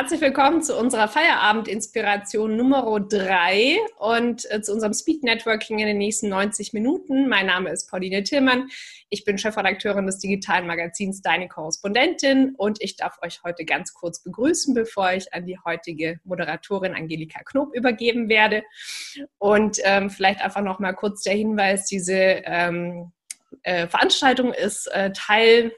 Herzlich willkommen zu unserer Feierabend-Inspiration Nummer 3 und äh, zu unserem Speed Networking in den nächsten 90 Minuten. Mein Name ist Pauline Tillmann. Ich bin Chefredakteurin des digitalen Magazins Deine Korrespondentin und ich darf euch heute ganz kurz begrüßen, bevor ich an die heutige Moderatorin Angelika Knob übergeben werde. Und ähm, vielleicht einfach noch mal kurz der Hinweis, diese ähm, äh, Veranstaltung ist äh, Teil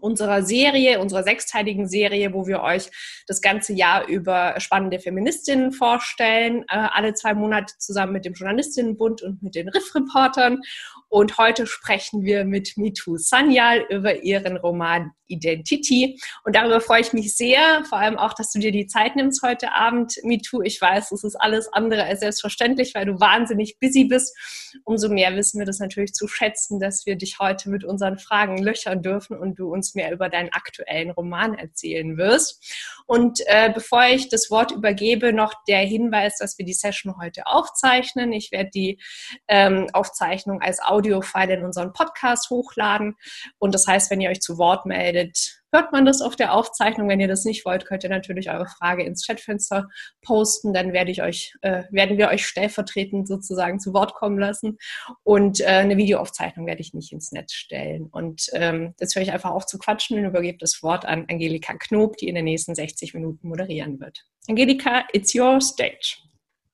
unserer Serie, unserer sechsteiligen Serie, wo wir euch das ganze Jahr über spannende Feministinnen vorstellen, äh, alle zwei Monate zusammen mit dem Journalistinnenbund und mit den Riff-Reportern. Und heute sprechen wir mit Mitu Sanyal über ihren Roman Identity. Und darüber freue ich mich sehr, vor allem auch, dass du dir die Zeit nimmst heute Abend, Mitu. Ich weiß, es ist alles andere als selbstverständlich, weil du wahnsinnig busy bist. Umso mehr wissen wir das natürlich zu schätzen, dass wir dich heute mit unseren Fragen löchern dürfen und du uns mehr über deinen aktuellen Roman erzählen wirst. Und äh, bevor ich das Wort übergebe, noch der Hinweis, dass wir die Session heute aufzeichnen. Ich werde die ähm, Aufzeichnung als Audiofile in unseren Podcast hochladen. Und das heißt, wenn ihr euch zu Wort meldet, hört man das auf der Aufzeichnung. Wenn ihr das nicht wollt, könnt ihr natürlich eure Frage ins Chatfenster posten. Dann werde ich euch, äh, werden wir euch stellvertretend sozusagen zu Wort kommen lassen. Und äh, eine Videoaufzeichnung werde ich nicht ins Netz stellen. Und ähm, jetzt höre ich einfach auf zu quatschen und übergebe das Wort an Angelika Knob, die in den nächsten 60 Minuten moderieren wird. Angelika, it's your stage.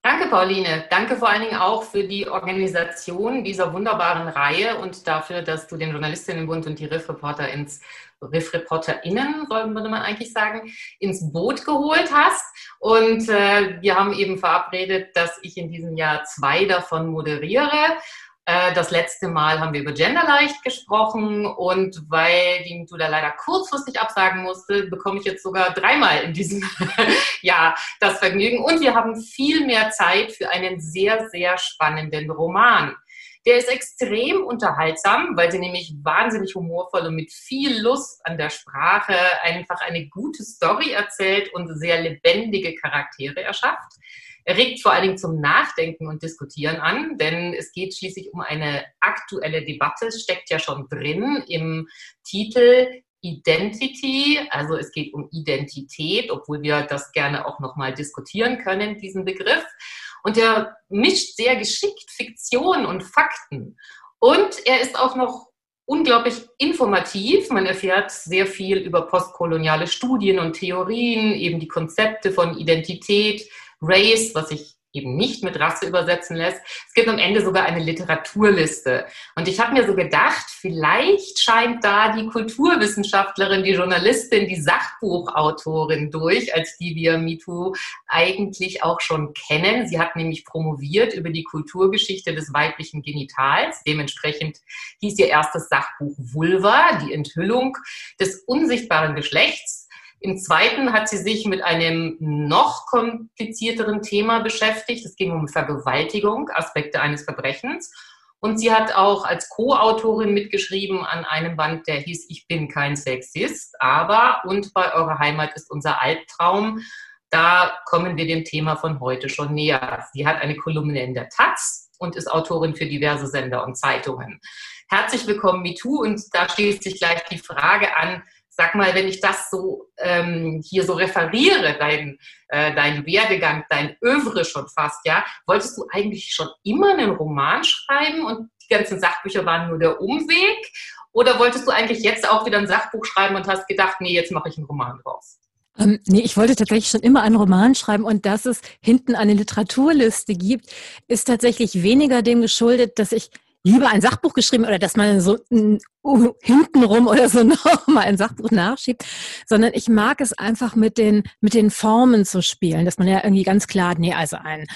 Danke, Pauline. Danke vor allen Dingen auch für die Organisation dieser wunderbaren Reihe und dafür, dass du den Journalistinnenbund und die Riff-Reporter ins RiffreporterInnen, würde man eigentlich sagen, ins Boot geholt hast. Und äh, wir haben eben verabredet, dass ich in diesem Jahr zwei davon moderiere. Äh, das letzte Mal haben wir über Genderleicht gesprochen und weil die da leider kurzfristig absagen musste, bekomme ich jetzt sogar dreimal in diesem Jahr das Vergnügen. Und wir haben viel mehr Zeit für einen sehr, sehr spannenden Roman. Der ist extrem unterhaltsam, weil sie nämlich wahnsinnig humorvoll und mit viel Lust an der Sprache einfach eine gute Story erzählt und sehr lebendige Charaktere erschafft. Er regt vor allen Dingen zum Nachdenken und Diskutieren an, denn es geht schließlich um eine aktuelle Debatte, steckt ja schon drin im Titel Identity, also es geht um Identität, obwohl wir das gerne auch nochmal diskutieren können, diesen Begriff. Und er mischt sehr geschickt Fiktion und Fakten. Und er ist auch noch unglaublich informativ. Man erfährt sehr viel über postkoloniale Studien und Theorien, eben die Konzepte von Identität, Race, was ich eben nicht mit Rasse übersetzen lässt. Es gibt am Ende sogar eine Literaturliste. Und ich habe mir so gedacht, vielleicht scheint da die Kulturwissenschaftlerin, die Journalistin, die Sachbuchautorin durch, als die wir MeToo eigentlich auch schon kennen. Sie hat nämlich promoviert über die Kulturgeschichte des weiblichen Genitals. Dementsprechend hieß ihr erstes Sachbuch Vulva, die Enthüllung des unsichtbaren Geschlechts. Im zweiten hat sie sich mit einem noch komplizierteren Thema beschäftigt. Es ging um Vergewaltigung, Aspekte eines Verbrechens. Und sie hat auch als Co-Autorin mitgeschrieben an einem Band, der hieß Ich bin kein Sexist, aber und bei eurer Heimat ist unser Albtraum. Da kommen wir dem Thema von heute schon näher. Sie hat eine Kolumne in der Taz und ist Autorin für diverse Sender und Zeitungen. Herzlich willkommen, MeToo. Und da schließt sich gleich die Frage an, sag mal, wenn ich das so ähm, hier so referiere, dein, äh, dein Werdegang, dein Övre schon fast, ja, wolltest du eigentlich schon immer einen Roman schreiben und die ganzen Sachbücher waren nur der Umweg? Oder wolltest du eigentlich jetzt auch wieder ein Sachbuch schreiben und hast gedacht, nee, jetzt mache ich einen Roman draus? Ähm, nee, ich wollte tatsächlich schon immer einen Roman schreiben und dass es hinten eine Literaturliste gibt, ist tatsächlich weniger dem geschuldet, dass ich lieber ein Sachbuch geschrieben oder dass man so hintenrum oder so noch mal ein Sachbuch nachschiebt, sondern ich mag es einfach mit den, mit den Formen zu spielen, dass man ja irgendwie ganz klar, nee, also ein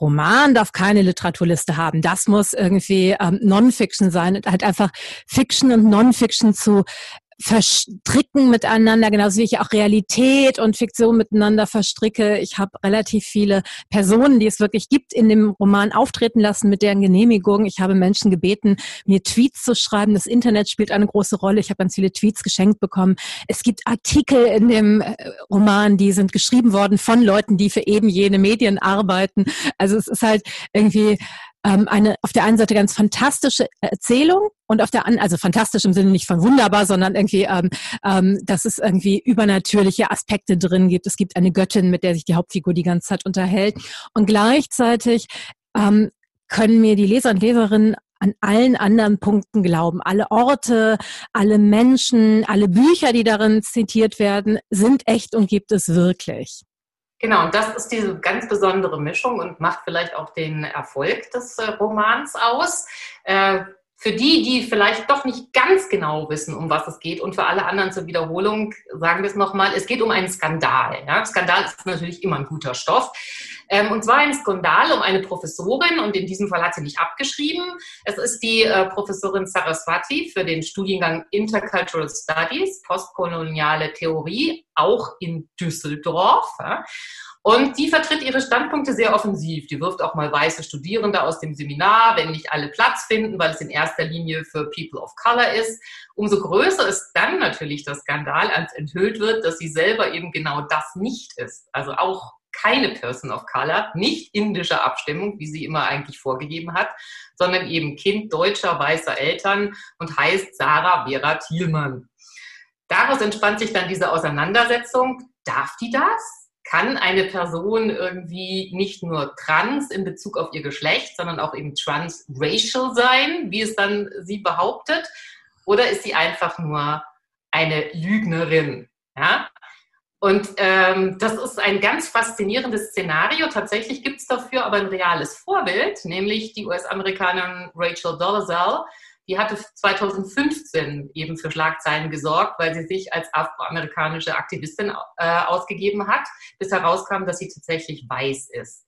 Roman darf keine Literaturliste haben. Das muss irgendwie ähm, Non-Fiction sein und halt einfach Fiction und Non-Fiction zu verstricken miteinander, genauso wie ich auch Realität und Fiktion miteinander verstricke. Ich habe relativ viele Personen, die es wirklich gibt, in dem Roman auftreten lassen mit deren Genehmigung. Ich habe Menschen gebeten, mir Tweets zu schreiben. Das Internet spielt eine große Rolle. Ich habe ganz viele Tweets geschenkt bekommen. Es gibt Artikel in dem äh, Roman, die sind geschrieben worden von Leuten, die für eben jene Medien arbeiten. Also es ist halt irgendwie ähm, eine auf der einen Seite ganz fantastische Erzählung und auf der anderen, also fantastisch im Sinne nicht von wunderbar, sondern irgendwie, ähm, ähm, dass es irgendwie übernatürliche Aspekte drin gibt. Es gibt eine Göttin, mit der sich die Hauptfigur die ganze Zeit unterhält. Und gleichzeitig ähm, können mir die Leser und Leserinnen an allen anderen Punkten glauben. Alle Orte, alle Menschen, alle Bücher, die darin zitiert werden, sind echt und gibt es wirklich. Genau, und das ist diese ganz besondere Mischung und macht vielleicht auch den Erfolg des äh, Romans aus. Für die, die vielleicht doch nicht ganz genau wissen, um was es geht und für alle anderen zur Wiederholung sagen wir es nochmal, es geht um einen Skandal. Ja? Skandal ist natürlich immer ein guter Stoff. Ähm, und zwar ein Skandal um eine Professorin und in diesem Fall hat sie nicht abgeschrieben. Es ist die äh, Professorin Saraswati für den Studiengang Intercultural Studies, postkoloniale Theorie, auch in Düsseldorf. Ja? Und die vertritt ihre Standpunkte sehr offensiv. Die wirft auch mal weiße Studierende aus dem Seminar, wenn nicht alle Platz finden, weil es in erster Linie für People of Color ist. Umso größer ist dann natürlich der Skandal, als enthüllt wird, dass sie selber eben genau das nicht ist. Also auch keine Person of Color, nicht indischer Abstimmung, wie sie immer eigentlich vorgegeben hat, sondern eben Kind deutscher weißer Eltern und heißt Sarah Vera Thielmann. Daraus entspannt sich dann diese Auseinandersetzung. Darf die das? Kann eine Person irgendwie nicht nur trans in Bezug auf ihr Geschlecht, sondern auch eben transracial sein, wie es dann sie behauptet? Oder ist sie einfach nur eine Lügnerin? Ja? Und ähm, das ist ein ganz faszinierendes Szenario. Tatsächlich gibt es dafür aber ein reales Vorbild, nämlich die US-Amerikanerin Rachel Dolezal, die hatte 2015 eben für Schlagzeilen gesorgt, weil sie sich als afroamerikanische Aktivistin äh, ausgegeben hat, bis herauskam, dass sie tatsächlich weiß ist.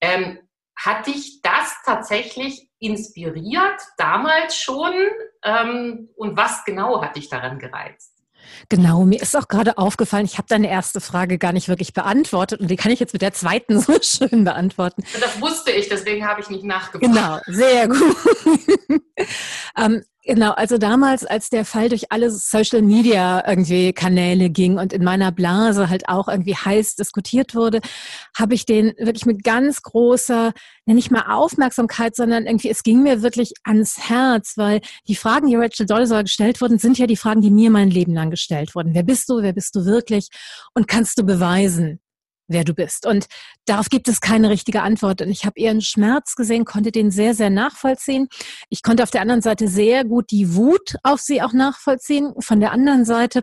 Ähm, hat dich das tatsächlich inspiriert, damals schon? Ähm, und was genau hat dich daran gereizt? Genau, mir ist auch gerade aufgefallen, ich habe deine erste Frage gar nicht wirklich beantwortet und die kann ich jetzt mit der zweiten so schön beantworten. Das wusste ich, deswegen habe ich nicht nachgefragt. Genau, sehr gut. ähm, Genau, also damals, als der Fall durch alle Social Media irgendwie Kanäle ging und in meiner Blase halt auch irgendwie heiß diskutiert wurde, habe ich den wirklich mit ganz großer, nicht mal Aufmerksamkeit, sondern irgendwie, es ging mir wirklich ans Herz, weil die Fragen, die Rachel Dolezal gestellt wurden, sind ja die Fragen, die mir mein Leben lang gestellt wurden. Wer bist du? Wer bist du wirklich? Und kannst du beweisen, wer du bist. Und darauf gibt es keine richtige Antwort. Und ich habe ihren Schmerz gesehen, konnte den sehr, sehr nachvollziehen. Ich konnte auf der anderen Seite sehr gut die Wut auf sie auch nachvollziehen, von der anderen Seite.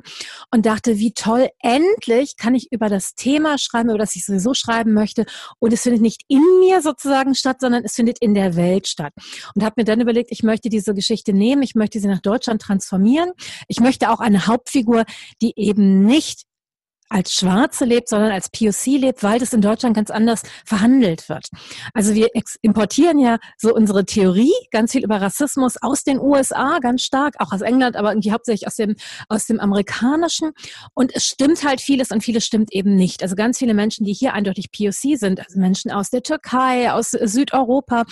Und dachte, wie toll, endlich kann ich über das Thema schreiben, über das ich sowieso schreiben möchte. Und es findet nicht in mir sozusagen statt, sondern es findet in der Welt statt. Und habe mir dann überlegt, ich möchte diese Geschichte nehmen, ich möchte sie nach Deutschland transformieren. Ich möchte auch eine Hauptfigur, die eben nicht als Schwarze lebt, sondern als POC lebt, weil das in Deutschland ganz anders verhandelt wird. Also wir importieren ja so unsere Theorie ganz viel über Rassismus aus den USA, ganz stark, auch aus England, aber irgendwie hauptsächlich aus dem, aus dem Amerikanischen. Und es stimmt halt vieles und vieles stimmt eben nicht. Also ganz viele Menschen, die hier eindeutig POC sind, also Menschen aus der Türkei, aus Südeuropa,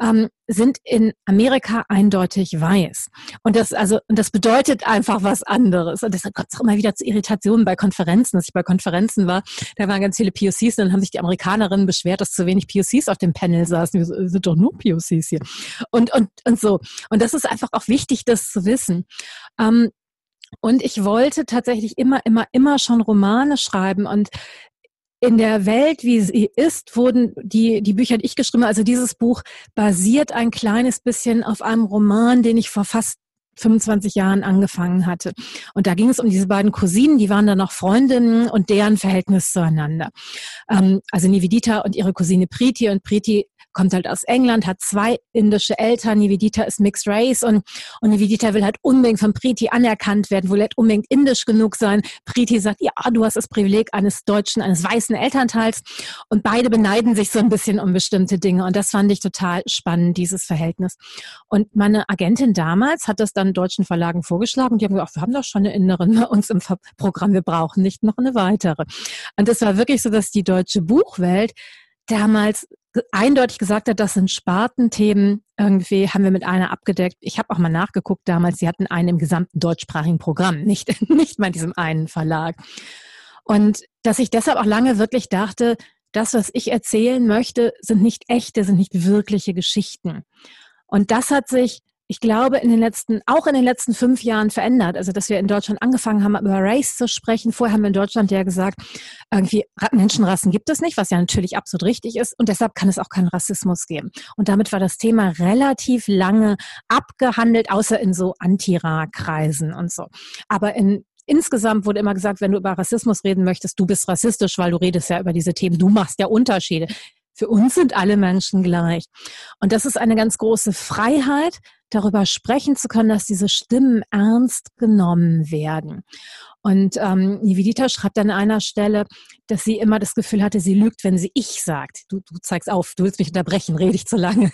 ähm, sind in Amerika eindeutig weiß. Und das, also, und das bedeutet einfach was anderes. Und deshalb kommt auch immer wieder zu Irritationen bei Konferenzen, dass ich bei Konferenzen war. Da waren ganz viele POCs und dann haben sich die Amerikanerinnen beschwert, dass zu wenig POCs auf dem Panel saßen. Wir sind doch nur POCs hier. Und, und, und so. Und das ist einfach auch wichtig, das zu wissen. Ähm, und ich wollte tatsächlich immer, immer, immer schon Romane schreiben. Und in der Welt, wie sie ist, wurden die, die Bücher, die ich geschrieben habe, also dieses Buch basiert ein kleines bisschen auf einem Roman, den ich vor fast 25 Jahren angefangen hatte. Und da ging es um diese beiden Cousinen, die waren dann noch Freundinnen und deren Verhältnis zueinander. Ähm, also Nivedita und ihre Cousine Priti und Priti kommt halt aus England, hat zwei indische Eltern. Nivedita ist Mixed Race und, und Nivedita will halt unbedingt von Priti anerkannt werden, will halt unbedingt indisch genug sein. Priti sagt, ja, du hast das Privileg eines deutschen, eines weißen Elternteils. Und beide beneiden sich so ein bisschen um bestimmte Dinge. Und das fand ich total spannend, dieses Verhältnis. Und meine Agentin damals hat das dann deutschen Verlagen vorgeschlagen. Die haben gesagt, wir haben doch schon eine Innerin bei uns im Programm. Wir brauchen nicht noch eine weitere. Und das war wirklich so, dass die deutsche Buchwelt damals eindeutig gesagt hat, das sind Spartenthemen. Irgendwie haben wir mit einer abgedeckt. Ich habe auch mal nachgeguckt damals, sie hatten einen im gesamten deutschsprachigen Programm, nicht, nicht mal in diesem einen Verlag. Und dass ich deshalb auch lange wirklich dachte, das, was ich erzählen möchte, sind nicht echte, sind nicht wirkliche Geschichten. Und das hat sich ich glaube, in den letzten, auch in den letzten fünf Jahren verändert. Also, dass wir in Deutschland angefangen haben, über Race zu sprechen. Vorher haben wir in Deutschland ja gesagt, irgendwie Menschenrassen gibt es nicht, was ja natürlich absolut richtig ist. Und deshalb kann es auch keinen Rassismus geben. Und damit war das Thema relativ lange abgehandelt, außer in so Antira-Kreisen und so. Aber in Insgesamt wurde immer gesagt, wenn du über Rassismus reden möchtest, du bist rassistisch, weil du redest ja über diese Themen, du machst ja Unterschiede. Für uns sind alle Menschen gleich. Und das ist eine ganz große Freiheit, darüber sprechen zu können, dass diese Stimmen ernst genommen werden. Und ähm, Nivedita schreibt an einer Stelle, dass sie immer das Gefühl hatte, sie lügt, wenn sie ich sagt. Du, du zeigst auf, du willst mich unterbrechen, rede ich zu lange.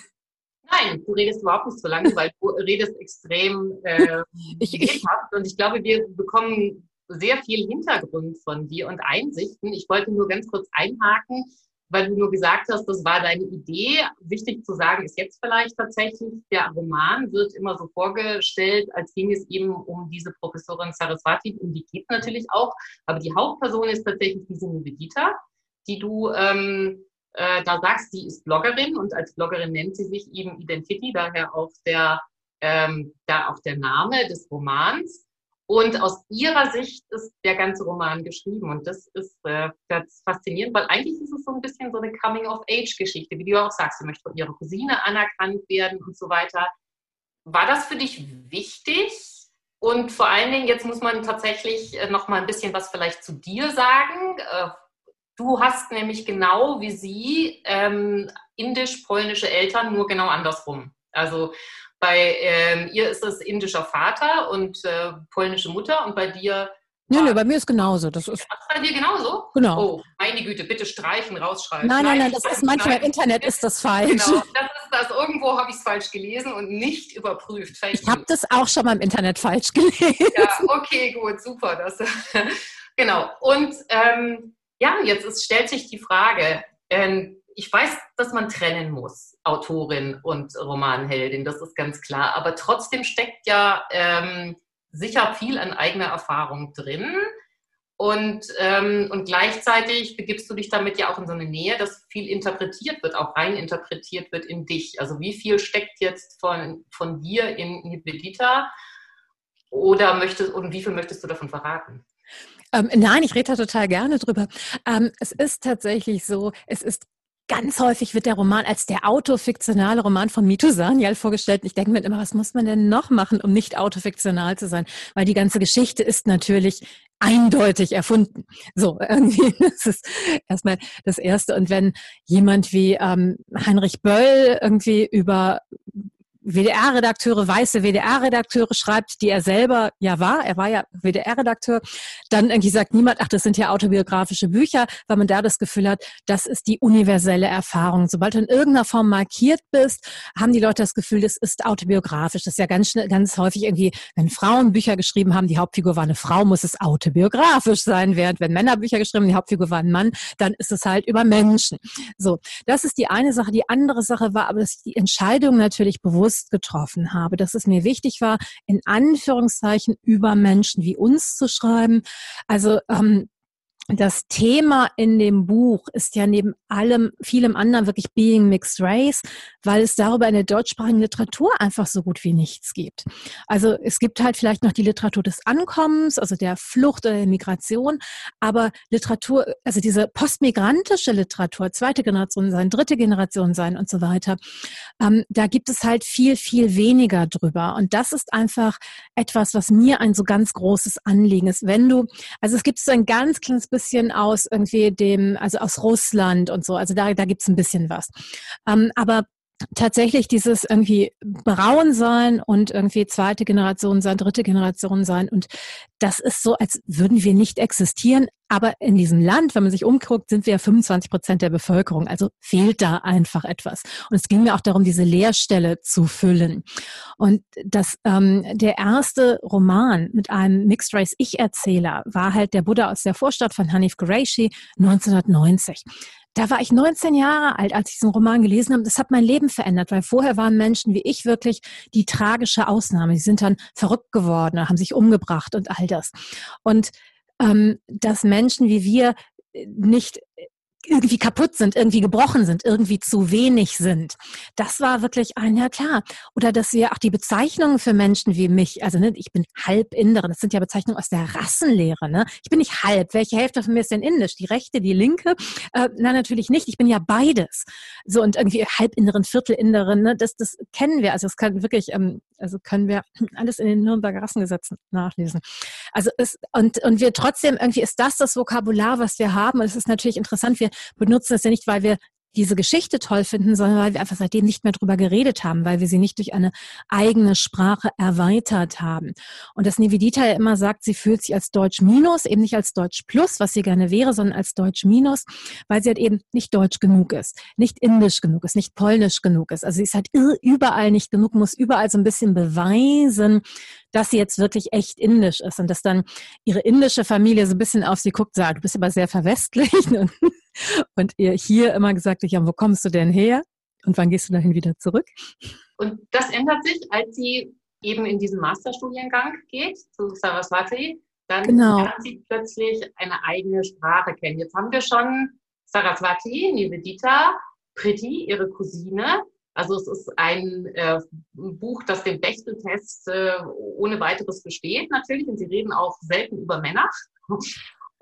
Nein, du redest überhaupt nicht zu lange, weil du redest extrem äh, ich, ich, und ich glaube, wir bekommen sehr viel Hintergrund von dir und Einsichten. Ich wollte nur ganz kurz einhaken weil du nur gesagt hast, das war deine Idee. Wichtig zu sagen ist jetzt vielleicht tatsächlich, der Roman wird immer so vorgestellt, als ging es eben um diese Professorin Saraswati, um die geht natürlich auch, aber die Hauptperson ist tatsächlich diese Nivedita, die du ähm, äh, da sagst, die ist Bloggerin und als Bloggerin nennt sie sich eben Identity, daher auch der, ähm, da auch der Name des Romans. Und aus ihrer Sicht ist der ganze Roman geschrieben. Und das ist äh, ganz faszinierend, weil eigentlich ist es so ein bisschen so eine Coming-of-Age-Geschichte, wie du auch sagst. Sie möchte von ihrer Cousine anerkannt werden und so weiter. War das für dich wichtig? Und vor allen Dingen, jetzt muss man tatsächlich äh, noch mal ein bisschen was vielleicht zu dir sagen. Äh, du hast nämlich genau wie sie ähm, indisch-polnische Eltern, nur genau andersrum. Also bei ähm, ihr ist es indischer Vater und äh, polnische Mutter und bei dir. Nee, nee, bei mir ist genauso. Das ist Ach, bei dir genauso? Genau. Oh, meine Güte, bitte streichen, rausschreiben. Nein, nein, nein, das ist manchmal im Internet ist das falsch. Genau, das ist das. Irgendwo habe ich es falsch gelesen und nicht überprüft. Vielleicht ich habe das auch schon mal im Internet falsch gelesen. Ja, okay, gut, super. Das, genau. Und ähm, ja, jetzt ist, stellt sich die Frage, ähm, ich weiß, dass man trennen muss, Autorin und Romanheldin, das ist ganz klar. Aber trotzdem steckt ja ähm, sicher viel an eigener Erfahrung drin. Und, ähm, und gleichzeitig begibst du dich damit ja auch in so eine Nähe, dass viel interpretiert wird, auch rein interpretiert wird in dich. Also wie viel steckt jetzt von, von dir in Nivedita oder möchtest, und wie viel möchtest du davon verraten? Ähm, nein, ich rede da total gerne drüber. Ähm, es ist tatsächlich so, es ist Ganz häufig wird der Roman als der autofiktionale Roman von Mito Sanyal vorgestellt. Ich denke mir immer, was muss man denn noch machen, um nicht autofiktional zu sein? Weil die ganze Geschichte ist natürlich eindeutig erfunden. So, irgendwie, das ist erstmal das Erste. Und wenn jemand wie ähm, Heinrich Böll irgendwie über WDR-Redakteure, weiße WDR-Redakteure schreibt, die er selber ja war, er war ja WDR-Redakteur, dann irgendwie sagt niemand, ach, das sind ja autobiografische Bücher, weil man da das Gefühl hat, das ist die universelle Erfahrung. Sobald du in irgendeiner Form markiert bist, haben die Leute das Gefühl, das ist autobiografisch. Das ist ja ganz schnell, ganz häufig irgendwie, wenn Frauen Bücher geschrieben haben, die Hauptfigur war eine Frau, muss es autobiografisch sein, während wenn Männer Bücher geschrieben haben, die Hauptfigur war ein Mann, dann ist es halt über Menschen. So, das ist die eine Sache. Die andere Sache war aber, dass die Entscheidung natürlich bewusst bewusst getroffen habe, dass es mir wichtig war, in Anführungszeichen über Menschen wie uns zu schreiben. Also ähm, das Thema in dem Buch ist ja neben allem, vielem anderen wirklich Being Mixed Race, weil es darüber in der deutschsprachigen Literatur einfach so gut wie nichts gibt. Also es gibt halt vielleicht noch die Literatur des Ankommens, also der Flucht oder der Migration, aber Literatur, also diese postmigrantische Literatur, zweite Generation sein, dritte Generation sein und so weiter, ähm, da gibt es halt viel, viel weniger drüber. Und das ist einfach etwas, was mir ein so ganz großes Anliegen ist. Wenn du, also es gibt so ein ganz kleines bisschen bisschen aus irgendwie dem, also aus Russland und so. Also da, da gibt es ein bisschen was. Ähm, aber tatsächlich dieses irgendwie braun sein und irgendwie zweite Generation sein, dritte Generation sein. Und das ist so, als würden wir nicht existieren. Aber in diesem Land, wenn man sich umguckt, sind wir ja 25 Prozent der Bevölkerung. Also fehlt da einfach etwas. Und es ging mir auch darum, diese Leerstelle zu füllen. Und das, ähm, der erste Roman mit einem Mixed Race Ich-Erzähler war halt der Buddha aus der Vorstadt von Hanif Qureshi 1990. Da war ich 19 Jahre alt, als ich diesen Roman gelesen habe. Das hat mein Leben verändert, weil vorher waren Menschen wie ich wirklich die tragische Ausnahme. Sie sind dann verrückt geworden, haben sich umgebracht und all das. Und ähm, dass Menschen wie wir nicht irgendwie kaputt sind, irgendwie gebrochen sind, irgendwie zu wenig sind. Das war wirklich ein, ja klar. Oder dass wir auch die Bezeichnungen für Menschen wie mich, also ne, ich bin halb Inderin, das sind ja Bezeichnungen aus der Rassenlehre. Ne? Ich bin nicht halb. Welche Hälfte von mir ist denn indisch? Die rechte, die linke? Äh, nein, natürlich nicht. Ich bin ja beides. So und irgendwie halb Inderin, Viertel Inderin, ne? das, das kennen wir. Also das kann wirklich, ähm, also können wir alles in den Nürnberger Rassengesetzen nachlesen. Also es, und, und wir trotzdem, irgendwie ist das das Vokabular, was wir haben. Und es ist natürlich interessant, wir benutzen es ja nicht, weil wir diese Geschichte toll finden, sondern weil wir einfach seitdem nicht mehr drüber geredet haben, weil wir sie nicht durch eine eigene Sprache erweitert haben. Und das Nivedita ja immer sagt, sie fühlt sich als Deutsch Minus, eben nicht als Deutsch Plus, was sie gerne wäre, sondern als Deutsch Minus, weil sie halt eben nicht Deutsch genug ist, nicht Indisch genug ist, nicht Polnisch genug ist. Also sie ist halt überall nicht genug, muss überall so ein bisschen beweisen, dass sie jetzt wirklich echt indisch ist und dass dann ihre indische Familie so ein bisschen auf sie guckt, sagt, du bist aber sehr verwestlicht und, und ihr hier immer gesagt ja, wo kommst du denn her und wann gehst du dahin wieder zurück? Und das ändert sich, als sie eben in diesen Masterstudiengang geht zu Saraswati, dann genau. lernt sie plötzlich eine eigene Sprache kennen. Jetzt haben wir schon Saraswati, Nivedita, Priti, ihre Cousine, also es ist ein äh, Buch, das den Bechteltest äh, ohne weiteres besteht natürlich und sie reden auch selten über Männer.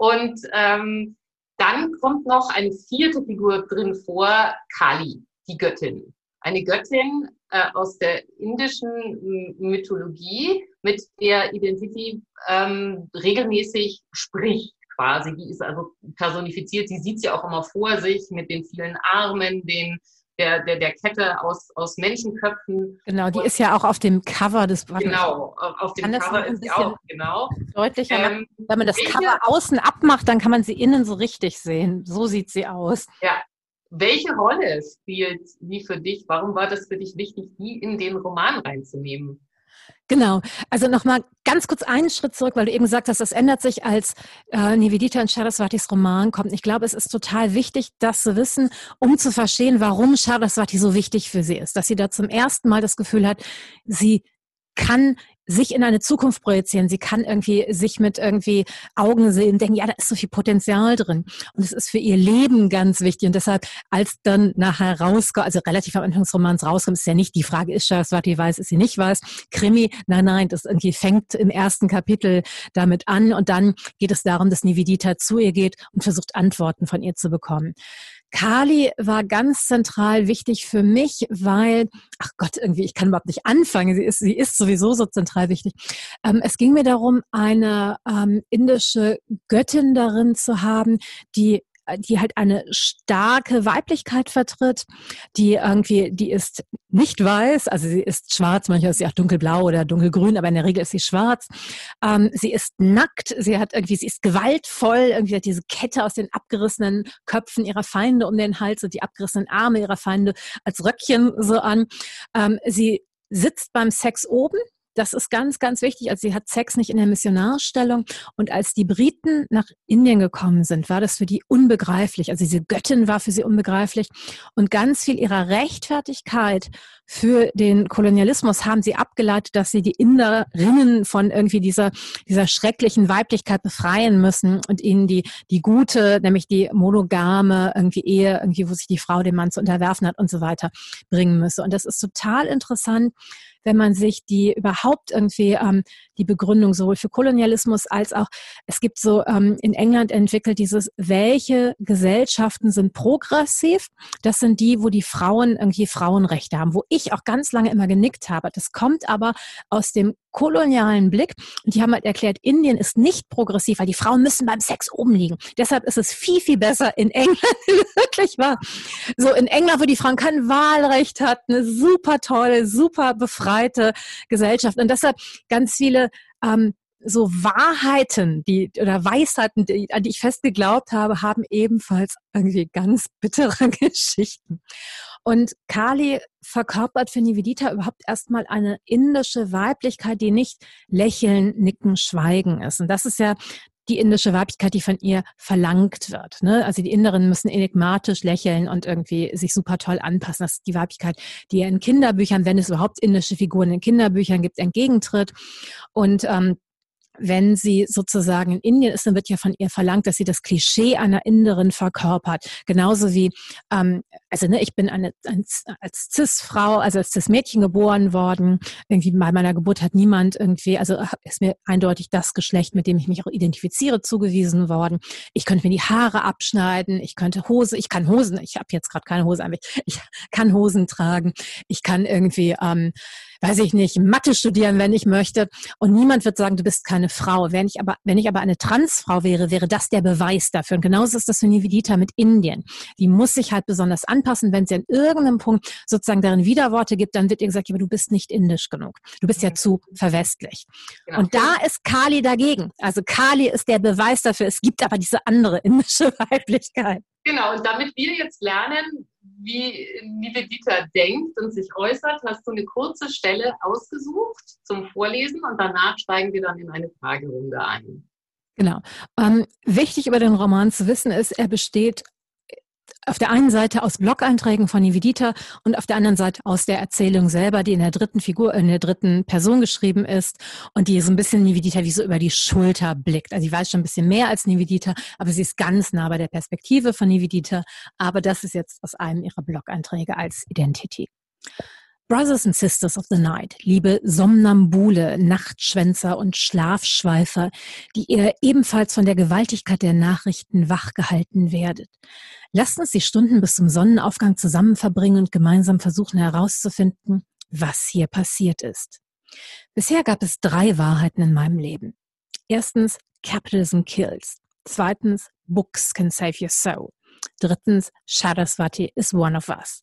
Und ähm, dann kommt noch eine vierte Figur drin vor, Kali, die Göttin. Eine Göttin äh, aus der indischen Mythologie, mit der Identity ähm, regelmäßig spricht quasi. Die ist also personifiziert. Sie sieht sie auch immer vor sich mit den vielen Armen, den der, der, der Kette aus, aus Menschenköpfen. Genau, die und, ist ja auch auf dem Cover des Genau, auf dem Cover ist sie auch, genau. Deutlicher, ähm, wenn man das welche, Cover außen abmacht, dann kann man sie innen so richtig sehen. So sieht sie aus. Ja. Welche Rolle spielt die für dich? Warum war das für dich wichtig, die in den Roman reinzunehmen? Genau. Also nochmal ganz kurz einen Schritt zurück, weil du eben gesagt hast, das ändert sich, als äh, Nivedita in Saraswatis Roman kommt. Ich glaube, es ist total wichtig, das zu wissen, um zu verstehen, warum Saraswati so wichtig für sie ist. Dass sie da zum ersten Mal das Gefühl hat, sie kann sich in eine Zukunft projizieren. Sie kann irgendwie sich mit irgendwie Augen sehen, denken, ja, da ist so viel Potenzial drin. Und es ist für ihr Leben ganz wichtig. Und deshalb, als dann nachher rauskommt, also relativ am Anfang des Romans rauskommt, ist ja nicht die Frage, ist Saraswati weiß, ist sie nicht weiß. Krimi, nein, nein, das irgendwie fängt im ersten Kapitel damit an. Und dann geht es darum, dass Nivedita zu ihr geht und versucht, Antworten von ihr zu bekommen. Kali war ganz zentral wichtig für mich, weil, ach Gott, irgendwie, ich kann überhaupt nicht anfangen. Sie ist, sie ist sowieso so zentral wichtig. Ähm, es ging mir darum, eine ähm, indische Göttin darin zu haben, die die halt eine starke Weiblichkeit vertritt, die irgendwie, die ist nicht weiß, also sie ist schwarz, manchmal ist sie auch dunkelblau oder dunkelgrün, aber in der Regel ist sie schwarz. Ähm, sie ist nackt, sie hat irgendwie, sie ist gewaltvoll, irgendwie hat diese Kette aus den abgerissenen Köpfen ihrer Feinde um den Hals und die abgerissenen Arme ihrer Feinde als Röckchen so an. Ähm, sie sitzt beim Sex oben, das ist ganz, ganz wichtig. Also sie hat Sex nicht in der Missionarstellung. Und als die Briten nach Indien gekommen sind, war das für die unbegreiflich. Also diese Göttin war für sie unbegreiflich. Und ganz viel ihrer Rechtfertigkeit für den Kolonialismus haben sie abgeleitet, dass sie die Inderinnen von irgendwie dieser, dieser schrecklichen Weiblichkeit befreien müssen und ihnen die, die gute, nämlich die monogame irgendwie Ehe, irgendwie, wo sich die Frau dem Mann zu unterwerfen hat und so weiter, bringen müsse. Und das ist total interessant, wenn man sich die überhaupt irgendwie ähm, die Begründung sowohl für Kolonialismus als auch, es gibt so ähm, in England entwickelt dieses, welche Gesellschaften sind progressiv? Das sind die, wo die Frauen irgendwie Frauenrechte haben, wo ich auch ganz lange immer genickt habe. Das kommt aber aus dem kolonialen Blick. Und die haben halt erklärt, Indien ist nicht progressiv, weil die Frauen müssen beim Sex oben liegen. Deshalb ist es viel, viel besser in England, wirklich wahr. So in England, wo die Frauen kein Wahlrecht hatten, super tolle, super befreite Gesellschaft. Und deshalb ganz viele ähm, so Wahrheiten, die oder Weisheiten, die, an die ich fest geglaubt habe, haben ebenfalls irgendwie ganz bittere Geschichten. Und Kali verkörpert für Nivedita überhaupt erstmal eine indische Weiblichkeit, die nicht lächeln, nicken, schweigen ist. Und das ist ja die indische Weiblichkeit, die von ihr verlangt wird. Ne? Also die Inderinnen müssen enigmatisch lächeln und irgendwie sich super toll anpassen. Das ist die Weiblichkeit, die ja in Kinderbüchern, wenn es überhaupt indische Figuren in Kinderbüchern gibt, entgegentritt. Und ähm, wenn sie sozusagen in Indien ist, dann wird ja von ihr verlangt, dass sie das Klischee einer Inderin verkörpert. Genauso wie, ähm, also ne, ich bin eine, als, als Cis-Frau, also als Cis-Mädchen geboren worden. Irgendwie bei meiner Geburt hat niemand irgendwie, also ist mir eindeutig das Geschlecht, mit dem ich mich auch identifiziere, zugewiesen worden. Ich könnte mir die Haare abschneiden, ich könnte Hose, ich kann Hosen, ich habe jetzt gerade keine Hose an ich kann Hosen tragen, ich kann irgendwie ähm, weiß ich nicht, Mathe studieren, wenn ich möchte. Und niemand wird sagen, du bist keine Frau. Wenn ich aber, wenn ich aber eine Transfrau wäre, wäre das der Beweis dafür. Und genauso ist das für Nivedita mit Indien. Die muss sich halt besonders anpassen. Wenn sie an irgendeinem Punkt sozusagen darin Widerworte gibt, dann wird ihr gesagt, aber du bist nicht indisch genug. Du bist ja zu verwestlicht. Genau. Und da ist Kali dagegen. Also Kali ist der Beweis dafür. Es gibt aber diese andere indische Weiblichkeit. Genau. Und damit wir jetzt lernen, wie Nivedita denkt und sich äußert, hast du eine kurze Stelle ausgesucht zum Vorlesen und danach steigen wir dann in eine Fragerunde ein. Genau. Ähm, wichtig über den Roman zu wissen ist, er besteht auf der einen Seite aus Blog-Einträgen von Nivedita und auf der anderen Seite aus der Erzählung selber, die in der dritten Figur, in der dritten Person geschrieben ist und die so ein bisschen Nivedita wie so über die Schulter blickt. Also sie weiß schon ein bisschen mehr als Nivedita, aber sie ist ganz nah bei der Perspektive von Nivedita. Aber das ist jetzt aus einem ihrer Blog-Einträge als Identity. Brothers and Sisters of the Night, liebe Somnambule, Nachtschwänzer und Schlafschweifer, die ihr ebenfalls von der Gewaltigkeit der Nachrichten wachgehalten werdet. Lasst uns die Stunden bis zum Sonnenaufgang zusammen verbringen und gemeinsam versuchen herauszufinden, was hier passiert ist. Bisher gab es drei Wahrheiten in meinem Leben. Erstens, Capitalism kills. Zweitens, Books can save your soul. Drittens, Shadaswati is one of us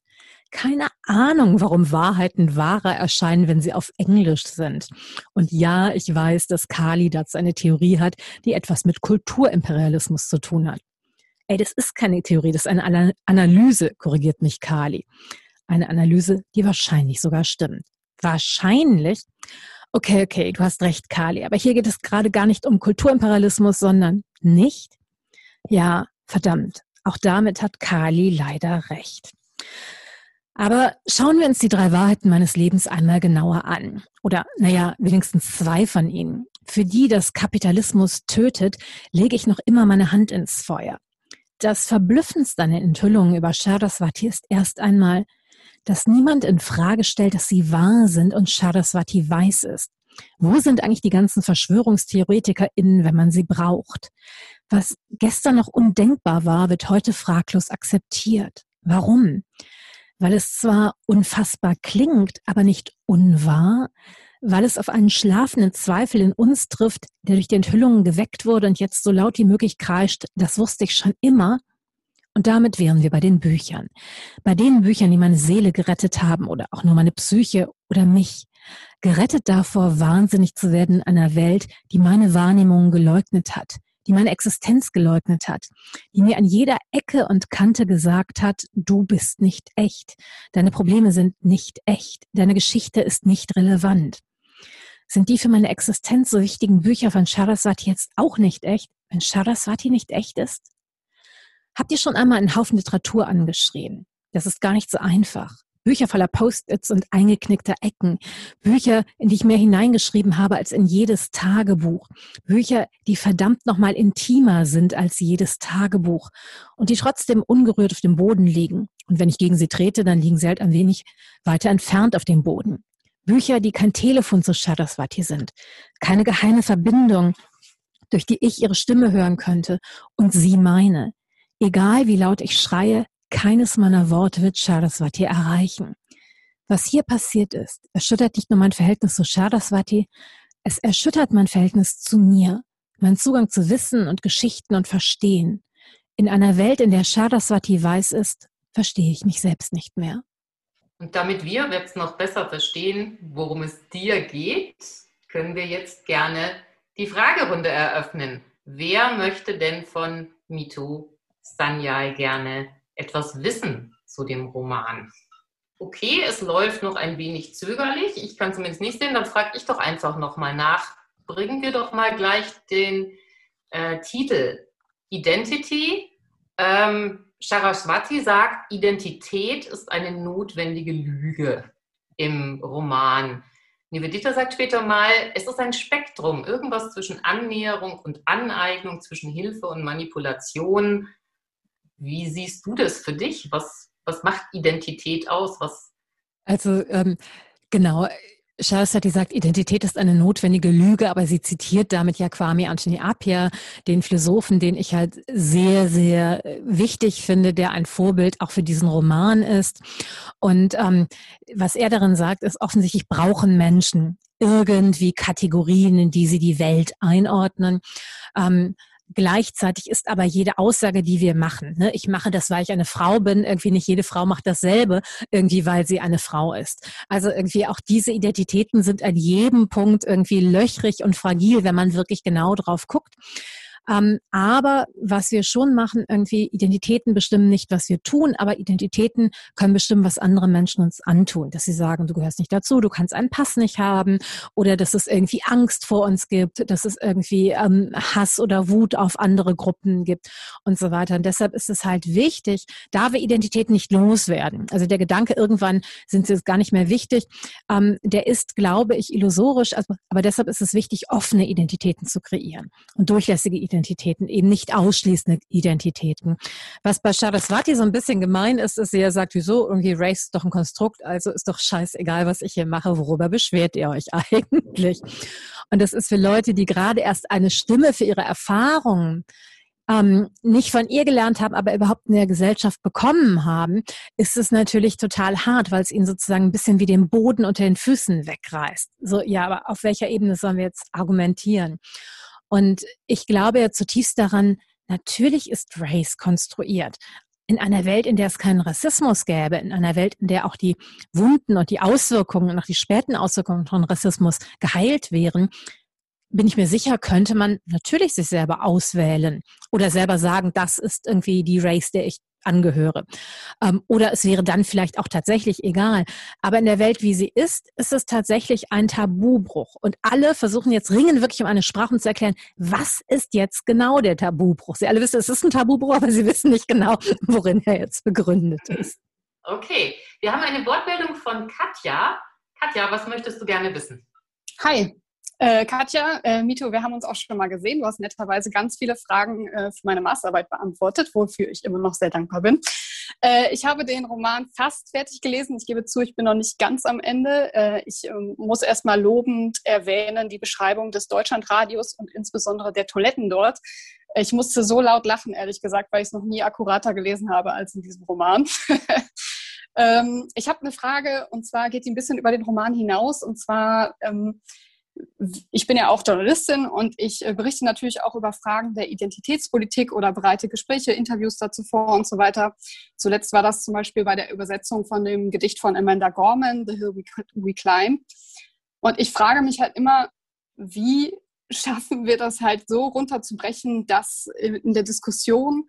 keine Ahnung, warum Wahrheiten wahrer erscheinen, wenn sie auf Englisch sind. Und ja, ich weiß, dass Kali dazu eine Theorie hat, die etwas mit Kulturimperialismus zu tun hat. Ey, das ist keine Theorie, das ist eine Analyse, korrigiert mich Kali. Eine Analyse, die wahrscheinlich sogar stimmt. Wahrscheinlich? Okay, okay, du hast recht, Kali. Aber hier geht es gerade gar nicht um Kulturimperialismus, sondern nicht? Ja, verdammt. Auch damit hat Kali leider recht. Aber schauen wir uns die drei Wahrheiten meines Lebens einmal genauer an. Oder, naja, wenigstens zwei von ihnen. Für die das Kapitalismus tötet, lege ich noch immer meine Hand ins Feuer. Das Verblüffendste an den Enthüllungen über Shardaswati ist erst einmal, dass niemand in Frage stellt, dass sie wahr sind und Shardaswati weiß ist. Wo sind eigentlich die ganzen VerschwörungstheoretikerInnen, wenn man sie braucht? Was gestern noch undenkbar war, wird heute fraglos akzeptiert. Warum? Weil es zwar unfassbar klingt, aber nicht unwahr, weil es auf einen schlafenden Zweifel in uns trifft, der durch die Enthüllungen geweckt wurde und jetzt so laut wie möglich kreischt, das wusste ich schon immer. Und damit wären wir bei den Büchern. Bei den Büchern, die meine Seele gerettet haben oder auch nur meine Psyche oder mich. Gerettet davor, wahnsinnig zu werden in einer Welt, die meine Wahrnehmungen geleugnet hat, die meine Existenz geleugnet hat, die mir an jeder Ecke und Kante gesagt hat, du bist nicht echt, deine Probleme sind nicht echt, deine Geschichte ist nicht relevant. Sind die für meine Existenz so wichtigen Bücher von Saraswati jetzt auch nicht echt, wenn Saraswati nicht echt ist? Habt ihr schon einmal einen Haufen Literatur angeschrieben? Das ist gar nicht so einfach. Bücher voller Post-its und eingeknickter Ecken. Bücher, in die ich mehr hineingeschrieben habe als in jedes Tagebuch. Bücher, die verdammt nochmal intimer sind als jedes Tagebuch und die trotzdem ungerührt auf dem Boden liegen. Und wenn ich gegen sie trete, dann liegen sie halt ein wenig weiter entfernt auf dem Boden. Bücher, die kein Telefon zu Shadowswati sind. Keine geheime Verbindung, durch die ich ihre Stimme hören könnte und sie meine. Egal wie laut ich schreie, keines meiner Worte wird Shadaswati erreichen. Was hier passiert ist, erschüttert nicht nur mein Verhältnis zu Shadaswati, es erschüttert mein Verhältnis zu mir, mein Zugang zu Wissen und Geschichten und Verstehen. In einer Welt, in der Shadaswati weiß ist, verstehe ich mich selbst nicht mehr. Und damit wir jetzt noch besser verstehen, worum es dir geht, können wir jetzt gerne die Fragerunde eröffnen. Wer möchte denn von Mito Sanjay gerne etwas wissen zu dem Roman. Okay, es läuft noch ein wenig zögerlich. Ich kann zumindest nicht sehen. Dann frage ich doch einfach nochmal nach. Bringen wir doch mal gleich den äh, Titel. Identity. Ähm, Saraswati sagt, Identität ist eine notwendige Lüge im Roman. Dieter sagt später mal, es ist ein Spektrum, irgendwas zwischen Annäherung und Aneignung, zwischen Hilfe und Manipulation. Wie siehst du das für dich? Was, was macht Identität aus? Was also ähm, genau, Charlotte sagt, Identität ist eine notwendige Lüge, aber sie zitiert damit ja Kwame Anthony Appiah, den Philosophen, den ich halt sehr, sehr äh, wichtig finde, der ein Vorbild auch für diesen Roman ist. Und ähm, was er darin sagt, ist offensichtlich brauchen Menschen irgendwie Kategorien, in die sie die Welt einordnen. Ähm, Gleichzeitig ist aber jede Aussage, die wir machen, ne, ich mache das, weil ich eine Frau bin, irgendwie nicht jede Frau macht dasselbe, irgendwie weil sie eine Frau ist. Also irgendwie auch diese Identitäten sind an jedem Punkt irgendwie löchrig und fragil, wenn man wirklich genau drauf guckt. Ähm, aber was wir schon machen, irgendwie Identitäten bestimmen nicht, was wir tun, aber Identitäten können bestimmen, was andere Menschen uns antun. Dass sie sagen, du gehörst nicht dazu, du kannst einen Pass nicht haben oder dass es irgendwie Angst vor uns gibt, dass es irgendwie ähm, Hass oder Wut auf andere Gruppen gibt und so weiter. Und deshalb ist es halt wichtig, da wir Identitäten nicht loswerden. Also der Gedanke, irgendwann sind sie jetzt gar nicht mehr wichtig, ähm, der ist, glaube ich, illusorisch. Also, aber deshalb ist es wichtig, offene Identitäten zu kreieren und durchlässige Identitäten Identitäten, eben nicht ausschließende Identitäten. Was bei Saraswati so ein bisschen gemein ist, ist, sie ja sagt, wieso, irgendwie Race ist doch ein Konstrukt, also ist doch scheißegal, was ich hier mache, worüber beschwert ihr euch eigentlich? Und das ist für Leute, die gerade erst eine Stimme für ihre Erfahrungen ähm, nicht von ihr gelernt haben, aber überhaupt in der Gesellschaft bekommen haben, ist es natürlich total hart, weil es ihnen sozusagen ein bisschen wie den Boden unter den Füßen wegreißt. So, ja, aber auf welcher Ebene sollen wir jetzt argumentieren? Und ich glaube ja zutiefst daran, natürlich ist Race konstruiert. In einer Welt, in der es keinen Rassismus gäbe, in einer Welt, in der auch die Wunden und die Auswirkungen und auch die späten Auswirkungen von Rassismus geheilt wären, bin ich mir sicher, könnte man natürlich sich selber auswählen oder selber sagen, das ist irgendwie die Race, der ich angehöre. Ähm, oder es wäre dann vielleicht auch tatsächlich egal. Aber in der Welt, wie sie ist, ist es tatsächlich ein Tabubruch. Und alle versuchen jetzt ringen wirklich um eine Sprache zu erklären, was ist jetzt genau der Tabubruch? Sie alle wissen, es ist ein Tabubruch, aber sie wissen nicht genau, worin er jetzt begründet ist. Okay, wir haben eine Wortmeldung von Katja. Katja, was möchtest du gerne wissen? Hi, äh, Katja, äh, Mito, wir haben uns auch schon mal gesehen. Du hast netterweise ganz viele Fragen äh, für meine Masterarbeit beantwortet, wofür ich immer noch sehr dankbar bin. Äh, ich habe den Roman fast fertig gelesen. Ich gebe zu, ich bin noch nicht ganz am Ende. Äh, ich ähm, muss erstmal lobend erwähnen die Beschreibung des Deutschlandradios und insbesondere der Toiletten dort. Ich musste so laut lachen, ehrlich gesagt, weil ich es noch nie akkurater gelesen habe als in diesem Roman. ähm, ich habe eine Frage und zwar geht die ein bisschen über den Roman hinaus und zwar ähm, ich bin ja auch Journalistin und ich äh, berichte natürlich auch über Fragen der Identitätspolitik oder bereite Gespräche, Interviews dazu vor und so weiter. Zuletzt war das zum Beispiel bei der Übersetzung von dem Gedicht von Amanda Gorman, The Hill We Climb. Und ich frage mich halt immer, wie schaffen wir das halt so runterzubrechen, dass in der Diskussion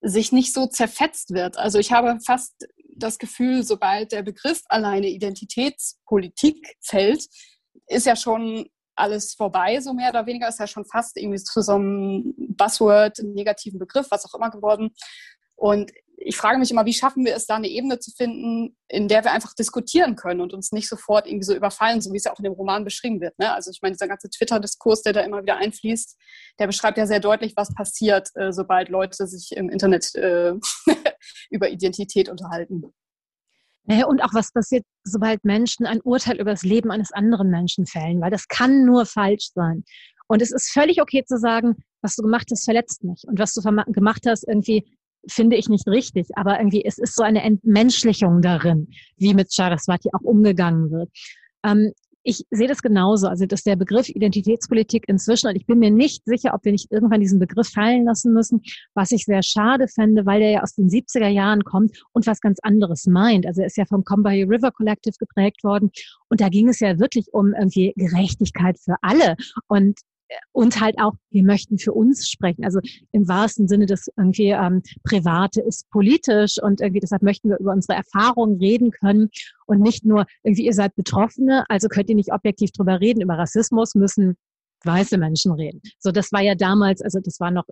sich nicht so zerfetzt wird. Also ich habe fast das Gefühl, sobald der Begriff alleine Identitätspolitik fällt, ist ja schon alles vorbei, so mehr oder weniger, ist ja schon fast irgendwie zu so einem Buzzword, einem negativen Begriff, was auch immer geworden. Und ich frage mich immer, wie schaffen wir es, da eine Ebene zu finden, in der wir einfach diskutieren können und uns nicht sofort irgendwie so überfallen, so wie es ja auch in dem Roman beschrieben wird. Ne? Also ich meine, dieser ganze Twitter-Diskurs, der da immer wieder einfließt, der beschreibt ja sehr deutlich, was passiert, äh, sobald Leute sich im Internet äh, über Identität unterhalten. Und auch was passiert, sobald Menschen ein Urteil über das Leben eines anderen Menschen fällen, weil das kann nur falsch sein. Und es ist völlig okay zu sagen, was du gemacht hast, verletzt mich. Und was du gemacht hast, irgendwie finde ich nicht richtig. Aber irgendwie, es ist so eine Entmenschlichung darin, wie mit Saraswati auch umgegangen wird. Ähm, ich sehe das genauso. Also, dass der Begriff Identitätspolitik inzwischen, und ich bin mir nicht sicher, ob wir nicht irgendwann diesen Begriff fallen lassen müssen, was ich sehr schade fände, weil der ja aus den 70er Jahren kommt und was ganz anderes meint. Also, er ist ja vom Combahee River Collective geprägt worden. Und da ging es ja wirklich um irgendwie Gerechtigkeit für alle. Und und halt auch, wir möchten für uns sprechen. Also im wahrsten Sinne des irgendwie ähm, Private ist politisch und irgendwie deshalb möchten wir über unsere Erfahrungen reden können und nicht nur irgendwie ihr seid Betroffene, also könnt ihr nicht objektiv drüber reden. Über Rassismus müssen weiße Menschen reden. So, das war ja damals, also das war noch,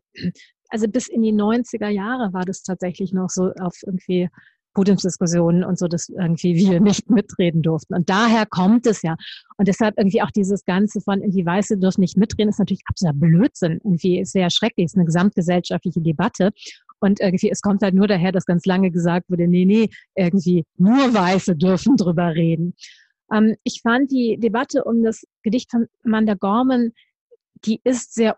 also bis in die 90er Jahre war das tatsächlich noch so auf irgendwie Podiumsdiskussionen und so, dass irgendwie wir nicht mitreden durften. Und daher kommt es ja. Und deshalb irgendwie auch dieses Ganze von irgendwie Weiße dürfen nicht mitreden, ist natürlich absoluter Blödsinn. Irgendwie ist sehr schrecklich, ist eine gesamtgesellschaftliche Debatte. Und irgendwie, es kommt halt nur daher, dass ganz lange gesagt wurde, nee, nee, irgendwie nur Weiße dürfen drüber reden. Ähm, ich fand die Debatte um das Gedicht von Amanda Gorman, die ist sehr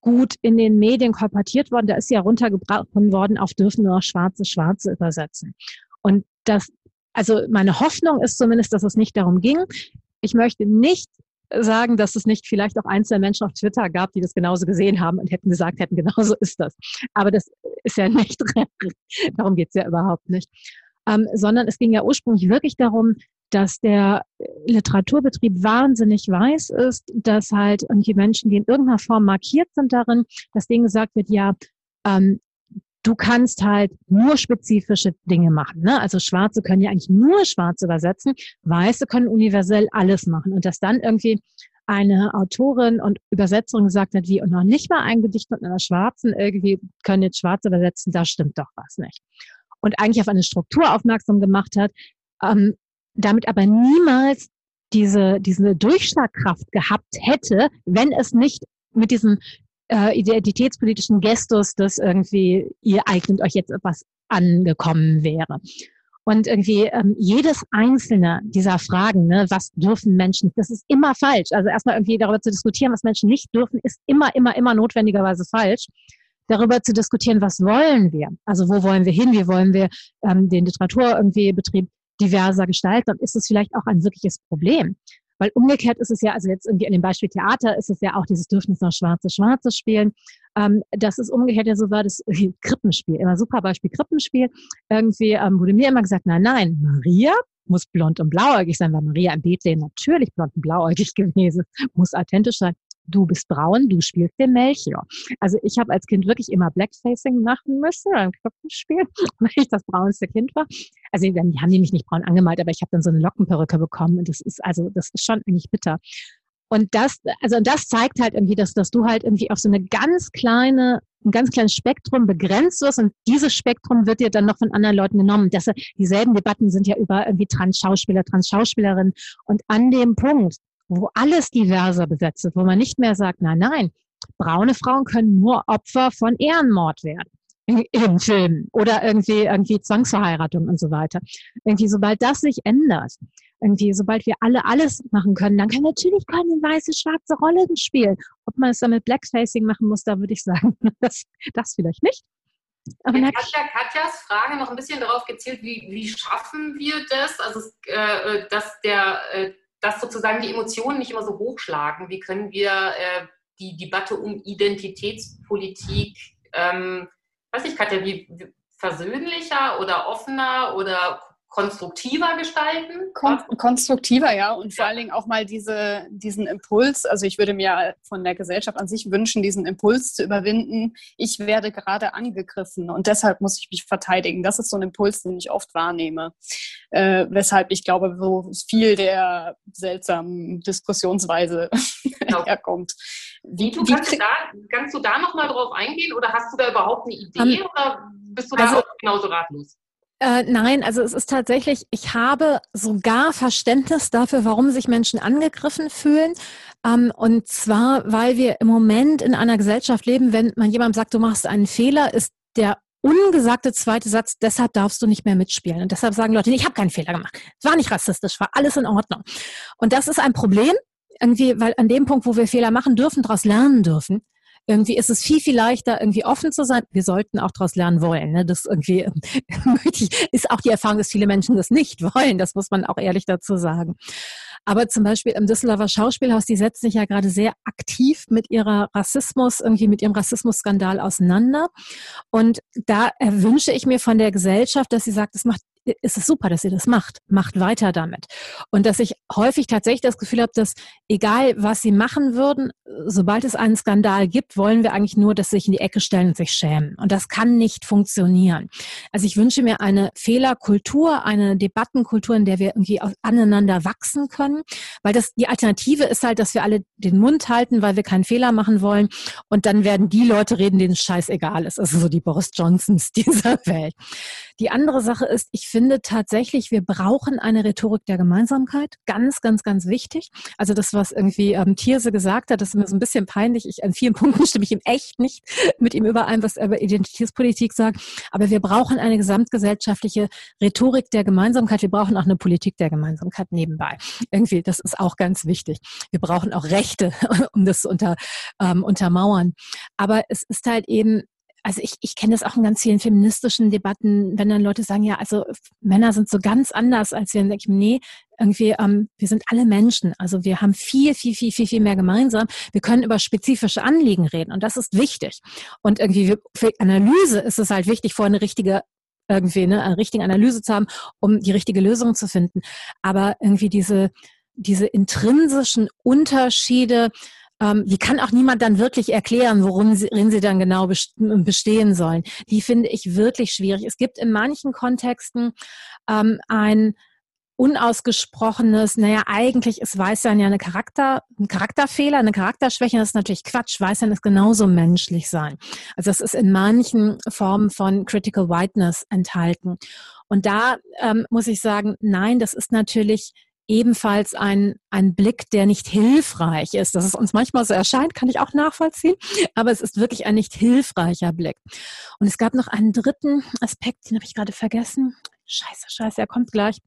ungut in den Medien kolportiert worden. Da ist ja runtergebrochen worden auf dürfen nur Schwarze Schwarze übersetzen. Und das, also meine Hoffnung ist zumindest, dass es nicht darum ging. Ich möchte nicht sagen, dass es nicht vielleicht auch einzelne Menschen auf Twitter gab, die das genauso gesehen haben und hätten gesagt hätten, genauso ist das. Aber das ist ja nicht, darum geht's ja überhaupt nicht. Ähm, sondern es ging ja ursprünglich wirklich darum, dass der Literaturbetrieb wahnsinnig weiß ist, dass halt irgendwie Menschen, die in irgendeiner Form markiert sind darin, dass denen gesagt wird, ja, ähm, du kannst halt nur spezifische Dinge machen. Ne? Also Schwarze können ja eigentlich nur Schwarz übersetzen, Weiße können universell alles machen. Und dass dann irgendwie eine Autorin und Übersetzerin gesagt hat, wie und noch nicht mal ein Gedicht mit einer Schwarzen irgendwie können jetzt Schwarz übersetzen, da stimmt doch was nicht. Und eigentlich auf eine Struktur aufmerksam gemacht hat, ähm, damit aber niemals diese, diese Durchschlagkraft gehabt hätte, wenn es nicht mit diesem äh, identitätspolitischen Gestus, dass irgendwie ihr eignet euch jetzt etwas angekommen wäre. Und irgendwie ähm, jedes einzelne dieser Fragen, ne, was dürfen Menschen, das ist immer falsch. Also erstmal irgendwie darüber zu diskutieren, was Menschen nicht dürfen, ist immer, immer, immer notwendigerweise falsch. Darüber zu diskutieren, was wollen wir? Also wo wollen wir hin? Wie wollen wir ähm, den Literatur irgendwie Betrieb diverser gestalten? Dann ist es vielleicht auch ein wirkliches Problem. Weil umgekehrt ist es ja, also jetzt irgendwie in dem Beispiel Theater ist es ja auch dieses Dürfnis noch Schwarze, Schwarze spielen. Ähm, das ist umgekehrt ja so war das Krippenspiel. Immer super Beispiel Krippenspiel. Irgendwie ähm, wurde mir immer gesagt, nein, nein, Maria muss blond und blauäugig sein, weil Maria im Bethlehem natürlich blond und blauäugig gewesen, muss authentisch sein du bist braun, du spielst den Melchior. Also ich habe als Kind wirklich immer Blackfacing machen müssen beim Glockenspiel, weil ich das braunste Kind war. Also dann haben die mich nicht braun angemalt, aber ich habe dann so eine Lockenperücke bekommen und das ist also das ist schon eigentlich bitter. Und das, also das zeigt halt irgendwie, dass, dass du halt irgendwie auf so eine ganz kleine, ein ganz kleines Spektrum begrenzt wirst und dieses Spektrum wird dir dann noch von anderen Leuten genommen. Das, dieselben Debatten sind ja über irgendwie Trans-Schauspieler, Trans-Schauspielerinnen und an dem Punkt, wo alles diverser besetzt wird, wo man nicht mehr sagt, nein, nein, braune Frauen können nur Opfer von Ehrenmord werden im Film oder irgendwie irgendwie Zwangsverheiratung und so weiter. Irgendwie sobald das sich ändert, irgendwie sobald wir alle alles machen können, dann können natürlich können weiße schwarze Rollen spielen. Ob man es dann mit Blackfacing machen muss, da würde ich sagen, das, das vielleicht nicht. Aber ja, Katja, Katjas Frage noch ein bisschen darauf gezielt, wie, wie schaffen wir das, also äh, dass der äh, dass sozusagen die Emotionen nicht immer so hochschlagen. Wie können wir äh, die Debatte um Identitätspolitik, ähm, weiß ich, Katja, wie, wie versöhnlicher oder offener oder konstruktiver gestalten? Kon konstruktiver, ja. Und vor allen Dingen auch mal diese, diesen Impuls. Also ich würde mir von der Gesellschaft an sich wünschen, diesen Impuls zu überwinden. Ich werde gerade angegriffen und deshalb muss ich mich verteidigen. Das ist so ein Impuls, den ich oft wahrnehme. Äh, weshalb ich glaube, wo viel der seltsamen Diskussionsweise genau. herkommt. Wie, du, kannst, du da, kannst du da nochmal drauf eingehen oder hast du da überhaupt eine Idee um, oder bist du da also, auch genauso ratlos? Äh, nein, also es ist tatsächlich, ich habe sogar Verständnis dafür, warum sich Menschen angegriffen fühlen. Ähm, und zwar, weil wir im Moment in einer Gesellschaft leben, wenn man jemandem sagt, du machst einen Fehler, ist der ungesagte zweite Satz, deshalb darfst du nicht mehr mitspielen. Und deshalb sagen Leute, ich habe keinen Fehler gemacht. Es war nicht rassistisch, war alles in Ordnung. Und das ist ein Problem, irgendwie, weil an dem Punkt, wo wir Fehler machen dürfen, daraus lernen dürfen, irgendwie ist es viel, viel leichter, irgendwie offen zu sein. Wir sollten auch daraus lernen wollen. Ne? Das irgendwie ist auch die Erfahrung, dass viele Menschen das nicht wollen. Das muss man auch ehrlich dazu sagen. Aber zum Beispiel im Düsseldorfer Schauspielhaus, die setzen sich ja gerade sehr aktiv mit ihrer Rassismus, irgendwie mit ihrem Rassismusskandal auseinander. Und da wünsche ich mir von der Gesellschaft, dass sie sagt, es macht ist es super, dass ihr das macht. Macht weiter damit. Und dass ich häufig tatsächlich das Gefühl habe, dass egal was sie machen würden, sobald es einen Skandal gibt, wollen wir eigentlich nur, dass sie sich in die Ecke stellen und sich schämen. Und das kann nicht funktionieren. Also ich wünsche mir eine Fehlerkultur, eine Debattenkultur, in der wir irgendwie aneinander wachsen können, weil das die Alternative ist halt, dass wir alle den Mund halten, weil wir keinen Fehler machen wollen und dann werden die Leute reden, denen es scheißegal ist. Also so die Boris Johnsons dieser Welt. Die andere Sache ist, ich finde tatsächlich, wir brauchen eine Rhetorik der Gemeinsamkeit. Ganz, ganz, ganz wichtig. Also das, was irgendwie ähm, Thierse gesagt hat, das ist mir so ein bisschen peinlich. Ich, an vielen Punkten stimme ich ihm echt nicht mit ihm überein, was er über Identitätspolitik sagt. Aber wir brauchen eine gesamtgesellschaftliche Rhetorik der Gemeinsamkeit. Wir brauchen auch eine Politik der Gemeinsamkeit nebenbei. Irgendwie, das ist auch ganz wichtig. Wir brauchen auch Rechte, um das unter, ähm, untermauern. Aber es ist halt eben also ich, ich kenne das auch in ganz vielen feministischen Debatten, wenn dann Leute sagen, ja, also Männer sind so ganz anders als wir, dann denke ich, nee, irgendwie, ähm, wir sind alle Menschen. Also wir haben viel, viel, viel, viel, viel mehr gemeinsam. Wir können über spezifische Anliegen reden und das ist wichtig. Und irgendwie für Analyse ist es halt wichtig, vor eine richtige irgendwie ne, eine richtige Analyse zu haben, um die richtige Lösung zu finden. Aber irgendwie diese diese intrinsischen Unterschiede ähm, die kann auch niemand dann wirklich erklären, worin sie, worin sie dann genau bestehen sollen. Die finde ich wirklich schwierig. Es gibt in manchen Kontexten ähm, ein unausgesprochenes, naja, eigentlich ist Weißsein ja eine Charakter, ein Charakterfehler, eine Charakterschwäche, das ist natürlich Quatsch. Weißsein ist genauso menschlich sein. Also das ist in manchen Formen von Critical Whiteness enthalten. Und da ähm, muss ich sagen, nein, das ist natürlich ebenfalls ein, ein Blick, der nicht hilfreich ist. Dass es uns manchmal so erscheint, kann ich auch nachvollziehen, aber es ist wirklich ein nicht hilfreicher Blick. Und es gab noch einen dritten Aspekt, den habe ich gerade vergessen. Scheiße, scheiße, er kommt gleich.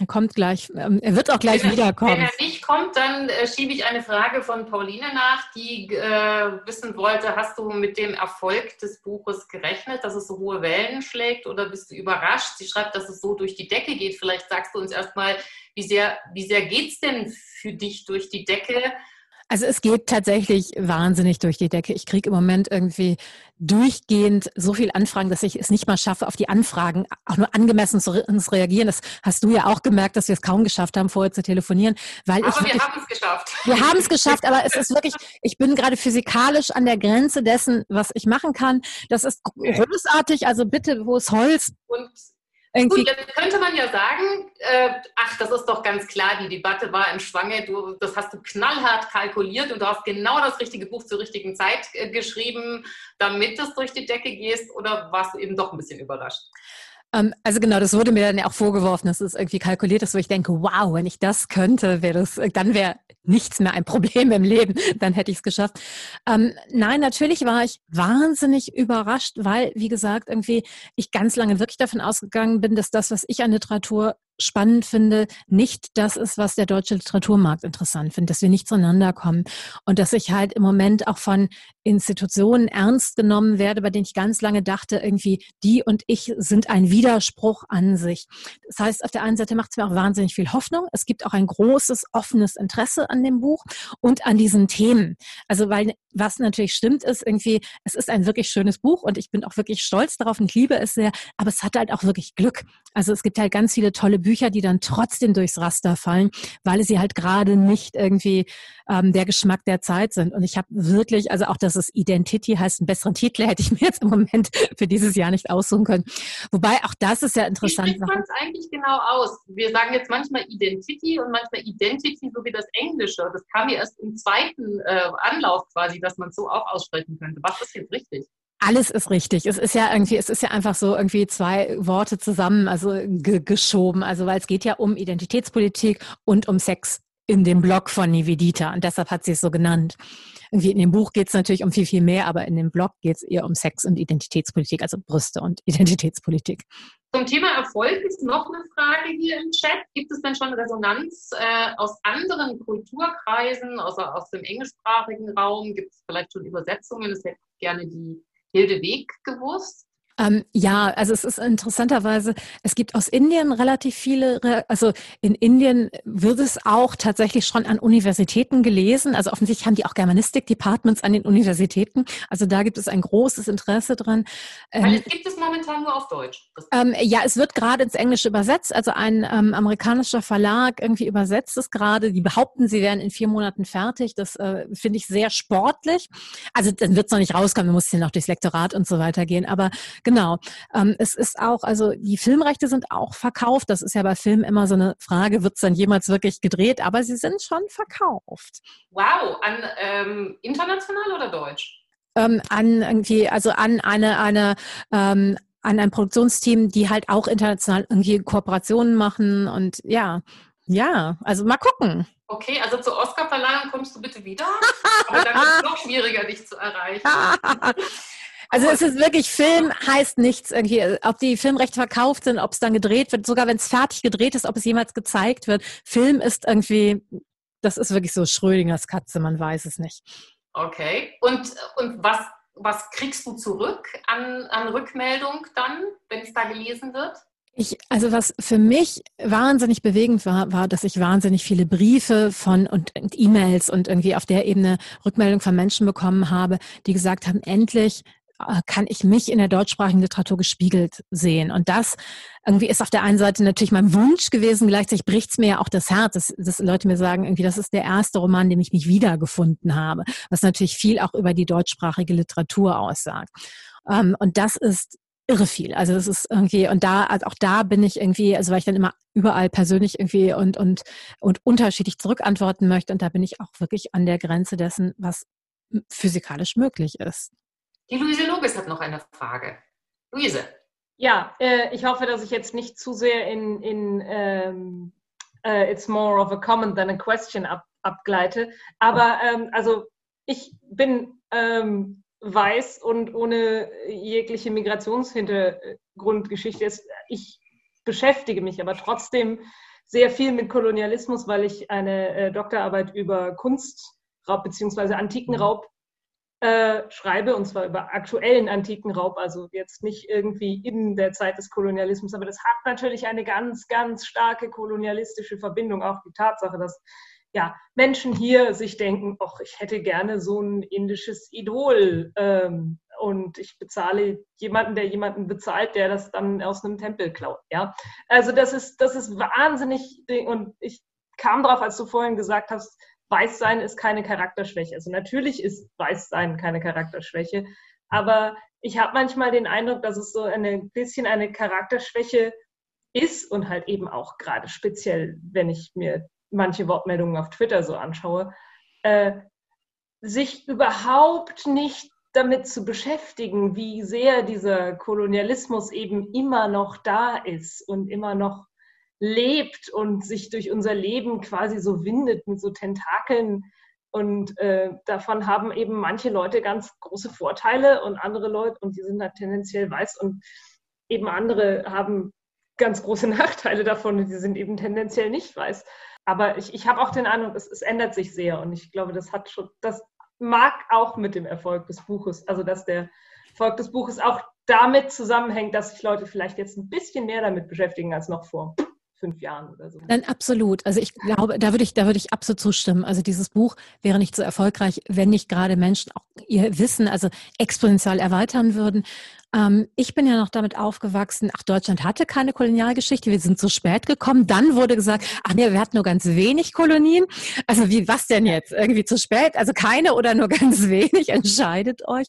Er kommt gleich, ähm, er wird auch gleich wenn wiederkommen. Wenn er nicht kommt, dann äh, schiebe ich eine Frage von Pauline nach, die äh, wissen wollte, hast du mit dem Erfolg des Buches gerechnet, dass es so hohe Wellen schlägt oder bist du überrascht? Sie schreibt, dass es so durch die Decke geht. Vielleicht sagst du uns erstmal, wie sehr, wie sehr geht es denn für dich durch die Decke? Also es geht tatsächlich wahnsinnig durch die Decke. Ich kriege im Moment irgendwie durchgehend so viel Anfragen, dass ich es nicht mal schaffe, auf die Anfragen auch nur angemessen zu reagieren. Das hast du ja auch gemerkt, dass wir es kaum geschafft haben, vorher zu telefonieren. Weil aber ich wirklich, wir haben es geschafft. Wir haben es geschafft, aber es ist wirklich, ich bin gerade physikalisch an der Grenze dessen, was ich machen kann. Das ist großartig. Also bitte, wo ist Holz? Und irgendwie. Gut, jetzt könnte man ja sagen, äh, ach, das ist doch ganz klar, die Debatte war im Schwange, du, das hast du knallhart kalkuliert und du hast genau das richtige Buch zur richtigen Zeit äh, geschrieben, damit es durch die Decke gehst oder warst du eben doch ein bisschen überrascht? Ähm, also genau, das wurde mir dann auch vorgeworfen, dass es irgendwie kalkuliert ist, wo ich denke, wow, wenn ich das könnte, wäre das, dann wäre nichts mehr ein Problem im Leben, dann hätte ich es geschafft. Ähm, nein, natürlich war ich wahnsinnig überrascht, weil, wie gesagt, irgendwie ich ganz lange wirklich davon ausgegangen bin, dass das, was ich an Literatur spannend finde, nicht das ist, was der deutsche Literaturmarkt interessant findet, dass wir nicht zueinander kommen und dass ich halt im Moment auch von Institutionen ernst genommen werde, bei denen ich ganz lange dachte, irgendwie die und ich sind ein Widerspruch an sich. Das heißt, auf der einen Seite macht es mir auch wahnsinnig viel Hoffnung. Es gibt auch ein großes, offenes Interesse an dem Buch und an diesen Themen. Also, weil was natürlich stimmt ist, irgendwie, es ist ein wirklich schönes Buch und ich bin auch wirklich stolz darauf und liebe es sehr, aber es hat halt auch wirklich Glück. Also es gibt halt ganz viele tolle Bücher, die dann trotzdem durchs Raster fallen, weil sie halt gerade nicht irgendwie ähm, der Geschmack der Zeit sind. Und ich habe wirklich, also auch, dass es Identity heißt, einen besseren Titel hätte ich mir jetzt im Moment für dieses Jahr nicht aussuchen können. Wobei auch das ist ja interessant. Wie spricht man es eigentlich genau aus? Wir sagen jetzt manchmal Identity und manchmal Identity, so wie das Englische. Das kam mir erst im zweiten äh, Anlauf quasi, dass man es so auch aussprechen könnte. Was ist jetzt richtig? Alles ist richtig. Es ist ja irgendwie, es ist ja einfach so irgendwie zwei Worte zusammen, also ge geschoben. Also weil es geht ja um Identitätspolitik und um Sex in dem Blog von Nivedita und deshalb hat sie es so genannt. Irgendwie in dem Buch geht es natürlich um viel, viel mehr, aber in dem Blog geht es eher um Sex und Identitätspolitik, also Brüste und Identitätspolitik. Zum Thema Erfolg ist noch eine Frage hier im Chat. Gibt es denn schon Resonanz äh, aus anderen Kulturkreisen, also aus dem englischsprachigen Raum? Gibt es vielleicht schon Übersetzungen? Das hätte gerne die Hilde Weg gewusst. Ähm, ja, also es ist interessanterweise, es gibt aus Indien relativ viele, also in Indien wird es auch tatsächlich schon an Universitäten gelesen. Also offensichtlich haben die auch Germanistik-Departments an den Universitäten. Also da gibt es ein großes Interesse dran. Weil es gibt es momentan nur auf Deutsch. Ähm, ja, es wird gerade ins Englische übersetzt. Also ein ähm, amerikanischer Verlag irgendwie übersetzt es gerade. Die behaupten, sie wären in vier Monaten fertig. Das äh, finde ich sehr sportlich. Also dann wird es noch nicht rauskommen, man muss ja noch durchs Lektorat und so weiter gehen. Aber Genau. Ähm, es ist auch, also die Filmrechte sind auch verkauft. Das ist ja bei Filmen immer so eine Frage, wird es dann jemals wirklich gedreht? Aber sie sind schon verkauft. Wow, an ähm, international oder deutsch? Ähm, an irgendwie, also an eine, eine ähm, an ein Produktionsteam, die halt auch international irgendwie Kooperationen machen und ja, ja, also mal gucken. Okay, also zur Oscarverleihung kommst du bitte wieder. Aber dann ist es noch schwieriger, dich zu erreichen. Also es ist wirklich, Film heißt nichts irgendwie, ob die Filmrechte verkauft sind, ob es dann gedreht wird, sogar wenn es fertig gedreht ist, ob es jemals gezeigt wird. Film ist irgendwie, das ist wirklich so Schrödingers Katze, man weiß es nicht. Okay. Und, und was, was kriegst du zurück an, an Rückmeldung dann, wenn es da gelesen wird? Ich, also was für mich wahnsinnig bewegend war, war, dass ich wahnsinnig viele Briefe von und, E-Mails und irgendwie auf der Ebene Rückmeldung von Menschen bekommen habe, die gesagt haben, endlich kann ich mich in der deutschsprachigen Literatur gespiegelt sehen. Und das irgendwie ist auf der einen Seite natürlich mein Wunsch gewesen, gleichzeitig bricht es mir ja auch das Herz, dass, dass Leute mir sagen, irgendwie, das ist der erste Roman, dem ich mich wiedergefunden habe, was natürlich viel auch über die deutschsprachige Literatur aussagt. Ähm, und das ist irre viel. Also das ist irgendwie, und da, also auch da bin ich irgendwie, also weil ich dann immer überall persönlich irgendwie und, und, und unterschiedlich zurückantworten möchte. Und da bin ich auch wirklich an der Grenze dessen, was physikalisch möglich ist. Die Luise Lobes hat noch eine Frage. Luise. Ja, äh, ich hoffe, dass ich jetzt nicht zu sehr in, in ähm, uh, It's more of a comment than a question ab, abgleite. Aber ähm, also ich bin ähm, weiß und ohne jegliche Migrationshintergrundgeschichte. Ich beschäftige mich aber trotzdem sehr viel mit Kolonialismus, weil ich eine äh, Doktorarbeit über Kunstraub bzw. Antikenraub äh, schreibe, und zwar über aktuellen antiken Raub, also jetzt nicht irgendwie in der Zeit des Kolonialismus, aber das hat natürlich eine ganz, ganz starke kolonialistische Verbindung. Auch die Tatsache, dass ja, Menschen hier sich denken, ach, ich hätte gerne so ein indisches Idol ähm, und ich bezahle jemanden, der jemanden bezahlt, der das dann aus einem Tempel klaut. Ja, also das ist, das ist wahnsinnig und ich kam drauf, als du vorhin gesagt hast, Weißsein ist keine Charakterschwäche. Also natürlich ist Weißsein keine Charakterschwäche, aber ich habe manchmal den Eindruck, dass es so ein bisschen eine Charakterschwäche ist und halt eben auch gerade speziell, wenn ich mir manche Wortmeldungen auf Twitter so anschaue, äh, sich überhaupt nicht damit zu beschäftigen, wie sehr dieser Kolonialismus eben immer noch da ist und immer noch lebt und sich durch unser Leben quasi so windet mit so Tentakeln. Und äh, davon haben eben manche Leute ganz große Vorteile und andere Leute, und die sind halt tendenziell weiß und eben andere haben ganz große Nachteile davon und die sind eben tendenziell nicht weiß. Aber ich, ich habe auch den Eindruck, es, es ändert sich sehr und ich glaube, das hat schon, das mag auch mit dem Erfolg des Buches, also dass der Erfolg des Buches auch damit zusammenhängt, dass sich Leute vielleicht jetzt ein bisschen mehr damit beschäftigen als noch vor fünf Jahren oder so. Nein, absolut. Also ich glaube, da würde ich, da würde ich absolut zustimmen. Also dieses Buch wäre nicht so erfolgreich, wenn nicht gerade Menschen auch ihr Wissen, also exponentiell erweitern würden. Ähm, ich bin ja noch damit aufgewachsen, ach, Deutschland hatte keine Kolonialgeschichte, wir sind zu spät gekommen. Dann wurde gesagt, ach nee, wir hatten nur ganz wenig Kolonien. Also wie, was denn jetzt? Irgendwie zu spät? Also keine oder nur ganz wenig? Entscheidet euch.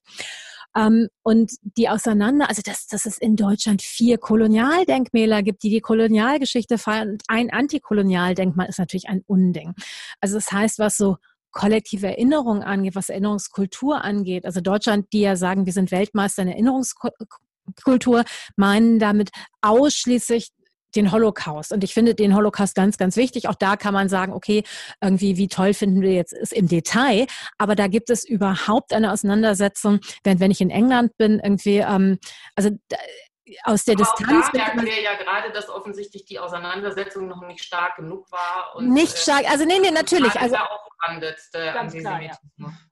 Ähm, und die auseinander, also dass, dass es in Deutschland vier Kolonialdenkmäler gibt, die die Kolonialgeschichte feiern ein Antikolonialdenkmal ist natürlich ein Unding. Also das heißt, was so kollektive Erinnerung angeht, was Erinnerungskultur angeht, also Deutschland, die ja sagen, wir sind Weltmeister in Erinnerungskultur, meinen damit ausschließlich den Holocaust. Und ich finde den Holocaust ganz, ganz wichtig. Auch da kann man sagen, okay, irgendwie, wie toll finden wir jetzt ist im Detail. Aber da gibt es überhaupt eine Auseinandersetzung, während wenn ich in England bin, irgendwie, ähm, also aus der Distanz. Da merken wir ja gerade, dass offensichtlich die Auseinandersetzung noch nicht stark genug war. Und, nicht äh, stark, also nee, nee, natürlich. Also, auch brandet, ganz klar, ja.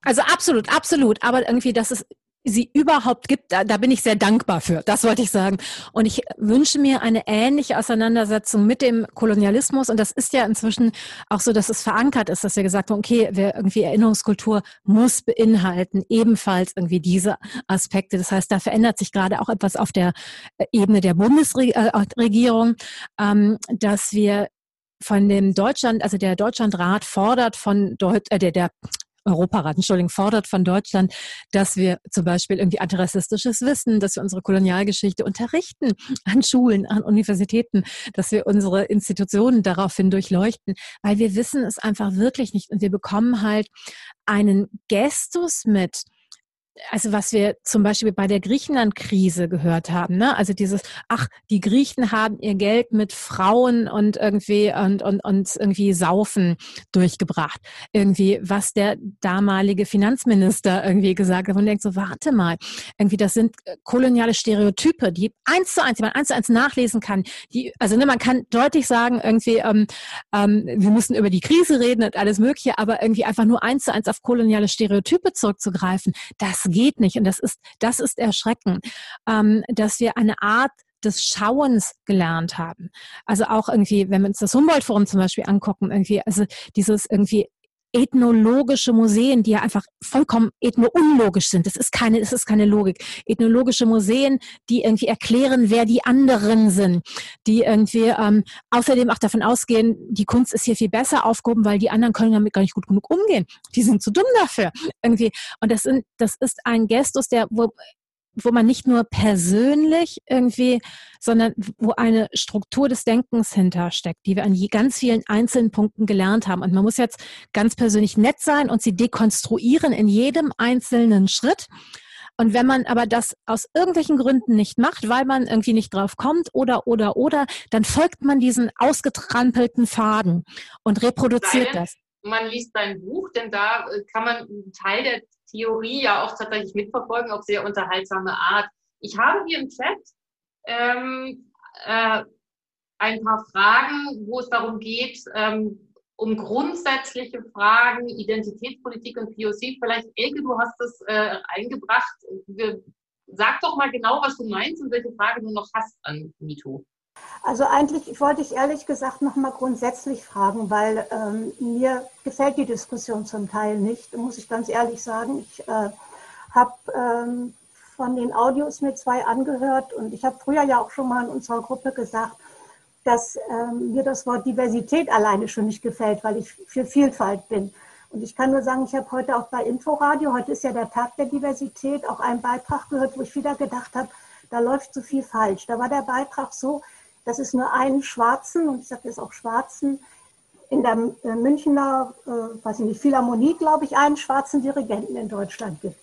Also absolut, absolut. Aber irgendwie, dass es sie überhaupt gibt, da, da bin ich sehr dankbar für. Das wollte ich sagen. Und ich wünsche mir eine ähnliche Auseinandersetzung mit dem Kolonialismus. Und das ist ja inzwischen auch so, dass es verankert ist, dass wir gesagt haben, okay, wir irgendwie Erinnerungskultur muss beinhalten ebenfalls irgendwie diese Aspekte. Das heißt, da verändert sich gerade auch etwas auf der äh, Ebene der Bundesregierung, ähm, dass wir von dem Deutschland, also der Deutschlandrat fordert von Deut äh, der, der Europarat, Entschuldigung, fordert von Deutschland, dass wir zum Beispiel irgendwie antirassistisches Wissen, dass wir unsere Kolonialgeschichte unterrichten an Schulen, an Universitäten, dass wir unsere Institutionen daraufhin durchleuchten, weil wir wissen es einfach wirklich nicht. Und wir bekommen halt einen Gestus mit, also was wir zum Beispiel bei der Griechenland-Krise gehört haben, ne? Also dieses, ach, die Griechen haben ihr Geld mit Frauen und irgendwie und, und, und irgendwie Saufen durchgebracht. Irgendwie, was der damalige Finanzminister irgendwie gesagt hat. Und denkt so, warte mal, irgendwie, das sind äh, koloniale Stereotype, die eins zu eins, die man eins zu eins nachlesen kann. Die, also ne, man kann deutlich sagen, irgendwie, ähm, ähm, wir müssen über die Krise reden und alles Mögliche, aber irgendwie einfach nur eins zu eins auf koloniale Stereotype zurückzugreifen, das geht nicht. Und das ist, das ist erschreckend, ähm, dass wir eine Art des Schauens gelernt haben. Also auch irgendwie, wenn wir uns das Humboldt-Forum zum Beispiel angucken, irgendwie, also dieses irgendwie ethnologische Museen, die ja einfach vollkommen ethno-unlogisch sind. Das ist keine, das ist keine Logik. Ethnologische Museen, die irgendwie erklären, wer die anderen sind, die irgendwie ähm, außerdem auch davon ausgehen, die Kunst ist hier viel besser aufgehoben, weil die anderen können damit gar nicht gut genug umgehen. Die sind zu dumm dafür. Irgendwie. Und das, sind, das ist ein Gestus, der, wo wo man nicht nur persönlich irgendwie, sondern wo eine Struktur des Denkens hintersteckt, die wir an ganz vielen einzelnen Punkten gelernt haben. Und man muss jetzt ganz persönlich nett sein und sie dekonstruieren in jedem einzelnen Schritt. Und wenn man aber das aus irgendwelchen Gründen nicht macht, weil man irgendwie nicht drauf kommt oder, oder, oder, dann folgt man diesen ausgetrampelten Faden und reproduziert Nein. das man liest dein Buch, denn da äh, kann man einen Teil der Theorie ja auch tatsächlich mitverfolgen, auf sehr unterhaltsame Art. Ich habe hier im Chat ähm, äh, ein paar Fragen, wo es darum geht, ähm, um grundsätzliche Fragen, Identitätspolitik und POC. Vielleicht, Elke, du hast es äh, eingebracht. Sag doch mal genau, was du meinst und welche Frage du noch hast an MeToo. Also eigentlich wollte ich ehrlich gesagt noch mal grundsätzlich fragen, weil ähm, mir gefällt die Diskussion zum Teil nicht, muss ich ganz ehrlich sagen. Ich äh, habe ähm, von den Audios mir zwei angehört und ich habe früher ja auch schon mal in unserer Gruppe gesagt, dass ähm, mir das Wort Diversität alleine schon nicht gefällt, weil ich für Vielfalt bin. Und ich kann nur sagen, ich habe heute auch bei Inforadio, heute ist ja der Tag der Diversität, auch einen Beitrag gehört, wo ich wieder gedacht habe, da läuft so viel falsch. Da war der Beitrag so, dass es nur einen Schwarzen, und ich sage jetzt auch Schwarzen, in der äh, Münchner, äh, weiß ich nicht, Philharmonie, glaube ich, einen schwarzen Dirigenten in Deutschland gibt.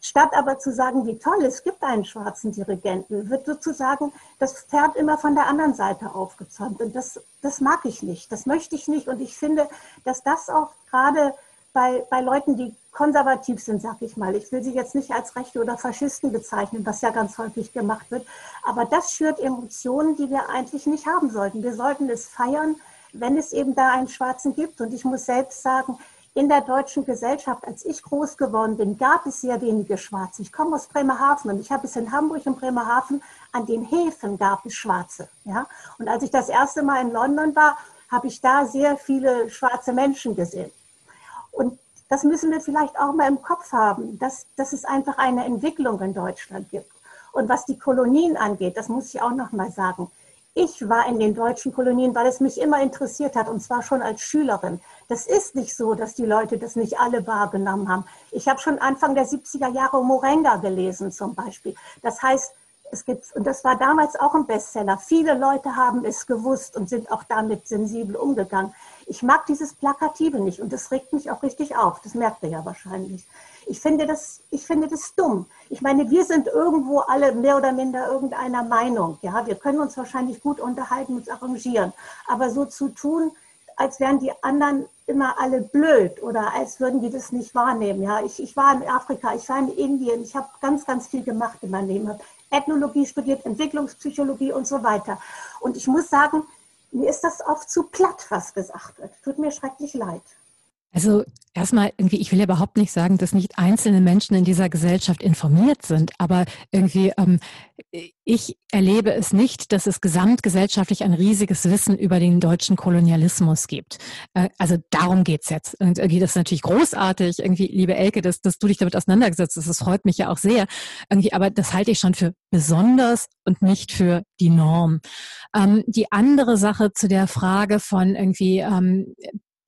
Statt aber zu sagen, wie toll, es gibt einen schwarzen Dirigenten, wird sozusagen das Pferd immer von der anderen Seite aufgezäumt. Und das, das mag ich nicht, das möchte ich nicht. Und ich finde, dass das auch gerade bei, bei Leuten, die konservativ sind, sag ich mal. Ich will sie jetzt nicht als Rechte oder Faschisten bezeichnen, was ja ganz häufig gemacht wird. Aber das schürt Emotionen, die wir eigentlich nicht haben sollten. Wir sollten es feiern, wenn es eben da einen Schwarzen gibt. Und ich muss selbst sagen, in der deutschen Gesellschaft, als ich groß geworden bin, gab es sehr wenige Schwarze. Ich komme aus Bremerhaven und ich habe es in Hamburg und Bremerhaven an den Häfen gab es Schwarze. Ja? Und als ich das erste Mal in London war, habe ich da sehr viele schwarze Menschen gesehen. Das müssen wir vielleicht auch mal im Kopf haben, dass, dass es einfach eine Entwicklung in Deutschland gibt. Und was die Kolonien angeht, das muss ich auch noch mal sagen. Ich war in den deutschen Kolonien, weil es mich immer interessiert hat, und zwar schon als Schülerin. Das ist nicht so, dass die Leute das nicht alle wahrgenommen haben. Ich habe schon Anfang der 70er Jahre Morenga gelesen zum Beispiel. Das heißt, es gibt, und das war damals auch ein Bestseller. Viele Leute haben es gewusst und sind auch damit sensibel umgegangen. Ich mag dieses Plakative nicht und das regt mich auch richtig auf. Das merkt ihr ja wahrscheinlich. Ich finde das, ich finde das dumm. Ich meine, wir sind irgendwo alle mehr oder minder irgendeiner Meinung. Ja, wir können uns wahrscheinlich gut unterhalten, uns arrangieren. Aber so zu tun, als wären die anderen immer alle blöd oder als würden die das nicht wahrnehmen. Ja, ich, ich war in Afrika, ich war in Indien, ich habe ganz, ganz viel gemacht in meinem Leben. Ethnologie studiert, Entwicklungspsychologie und so weiter. Und ich muss sagen, mir ist das oft zu platt, was gesagt wird. Tut mir schrecklich leid. Also erstmal irgendwie, ich will ja überhaupt nicht sagen, dass nicht einzelne Menschen in dieser Gesellschaft informiert sind, aber irgendwie, ähm, ich erlebe es nicht, dass es gesamtgesellschaftlich ein riesiges Wissen über den deutschen Kolonialismus gibt. Äh, also darum geht's jetzt. Und irgendwie, das ist natürlich großartig, irgendwie, liebe Elke, dass, dass du dich damit auseinandergesetzt hast. Das freut mich ja auch sehr. Irgendwie, aber das halte ich schon für besonders und nicht für die Norm. Ähm, die andere Sache zu der Frage von irgendwie ähm,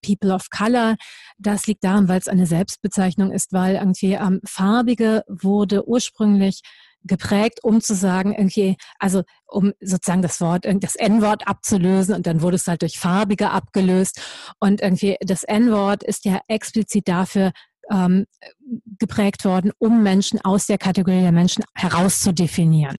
People of Color. Das liegt daran, weil es eine Selbstbezeichnung ist, weil irgendwie ähm, Farbige wurde ursprünglich geprägt, um zu sagen, irgendwie, also um sozusagen das Wort, das N-Wort abzulösen und dann wurde es halt durch Farbige abgelöst und irgendwie das N-Wort ist ja explizit dafür ähm, geprägt worden, um Menschen aus der Kategorie der Menschen herauszudefinieren.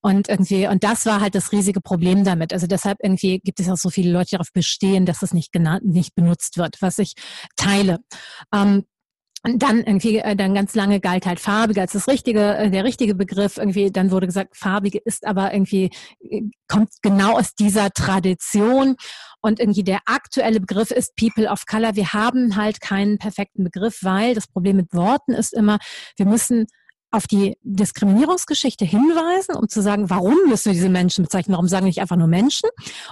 Und irgendwie, und das war halt das riesige Problem damit. Also deshalb irgendwie gibt es auch so viele Leute, die darauf bestehen, dass es nicht genannt, nicht benutzt wird, was ich teile. Ähm, und dann irgendwie, äh, dann ganz lange galt halt farbige als das richtige, äh, der richtige Begriff. Irgendwie, dann wurde gesagt, farbige ist aber irgendwie, äh, kommt genau aus dieser Tradition. Und irgendwie der aktuelle Begriff ist People of Color. Wir haben halt keinen perfekten Begriff, weil das Problem mit Worten ist immer, wir müssen auf die Diskriminierungsgeschichte hinweisen, um zu sagen, warum müssen wir diese Menschen bezeichnen, warum sagen wir nicht einfach nur Menschen?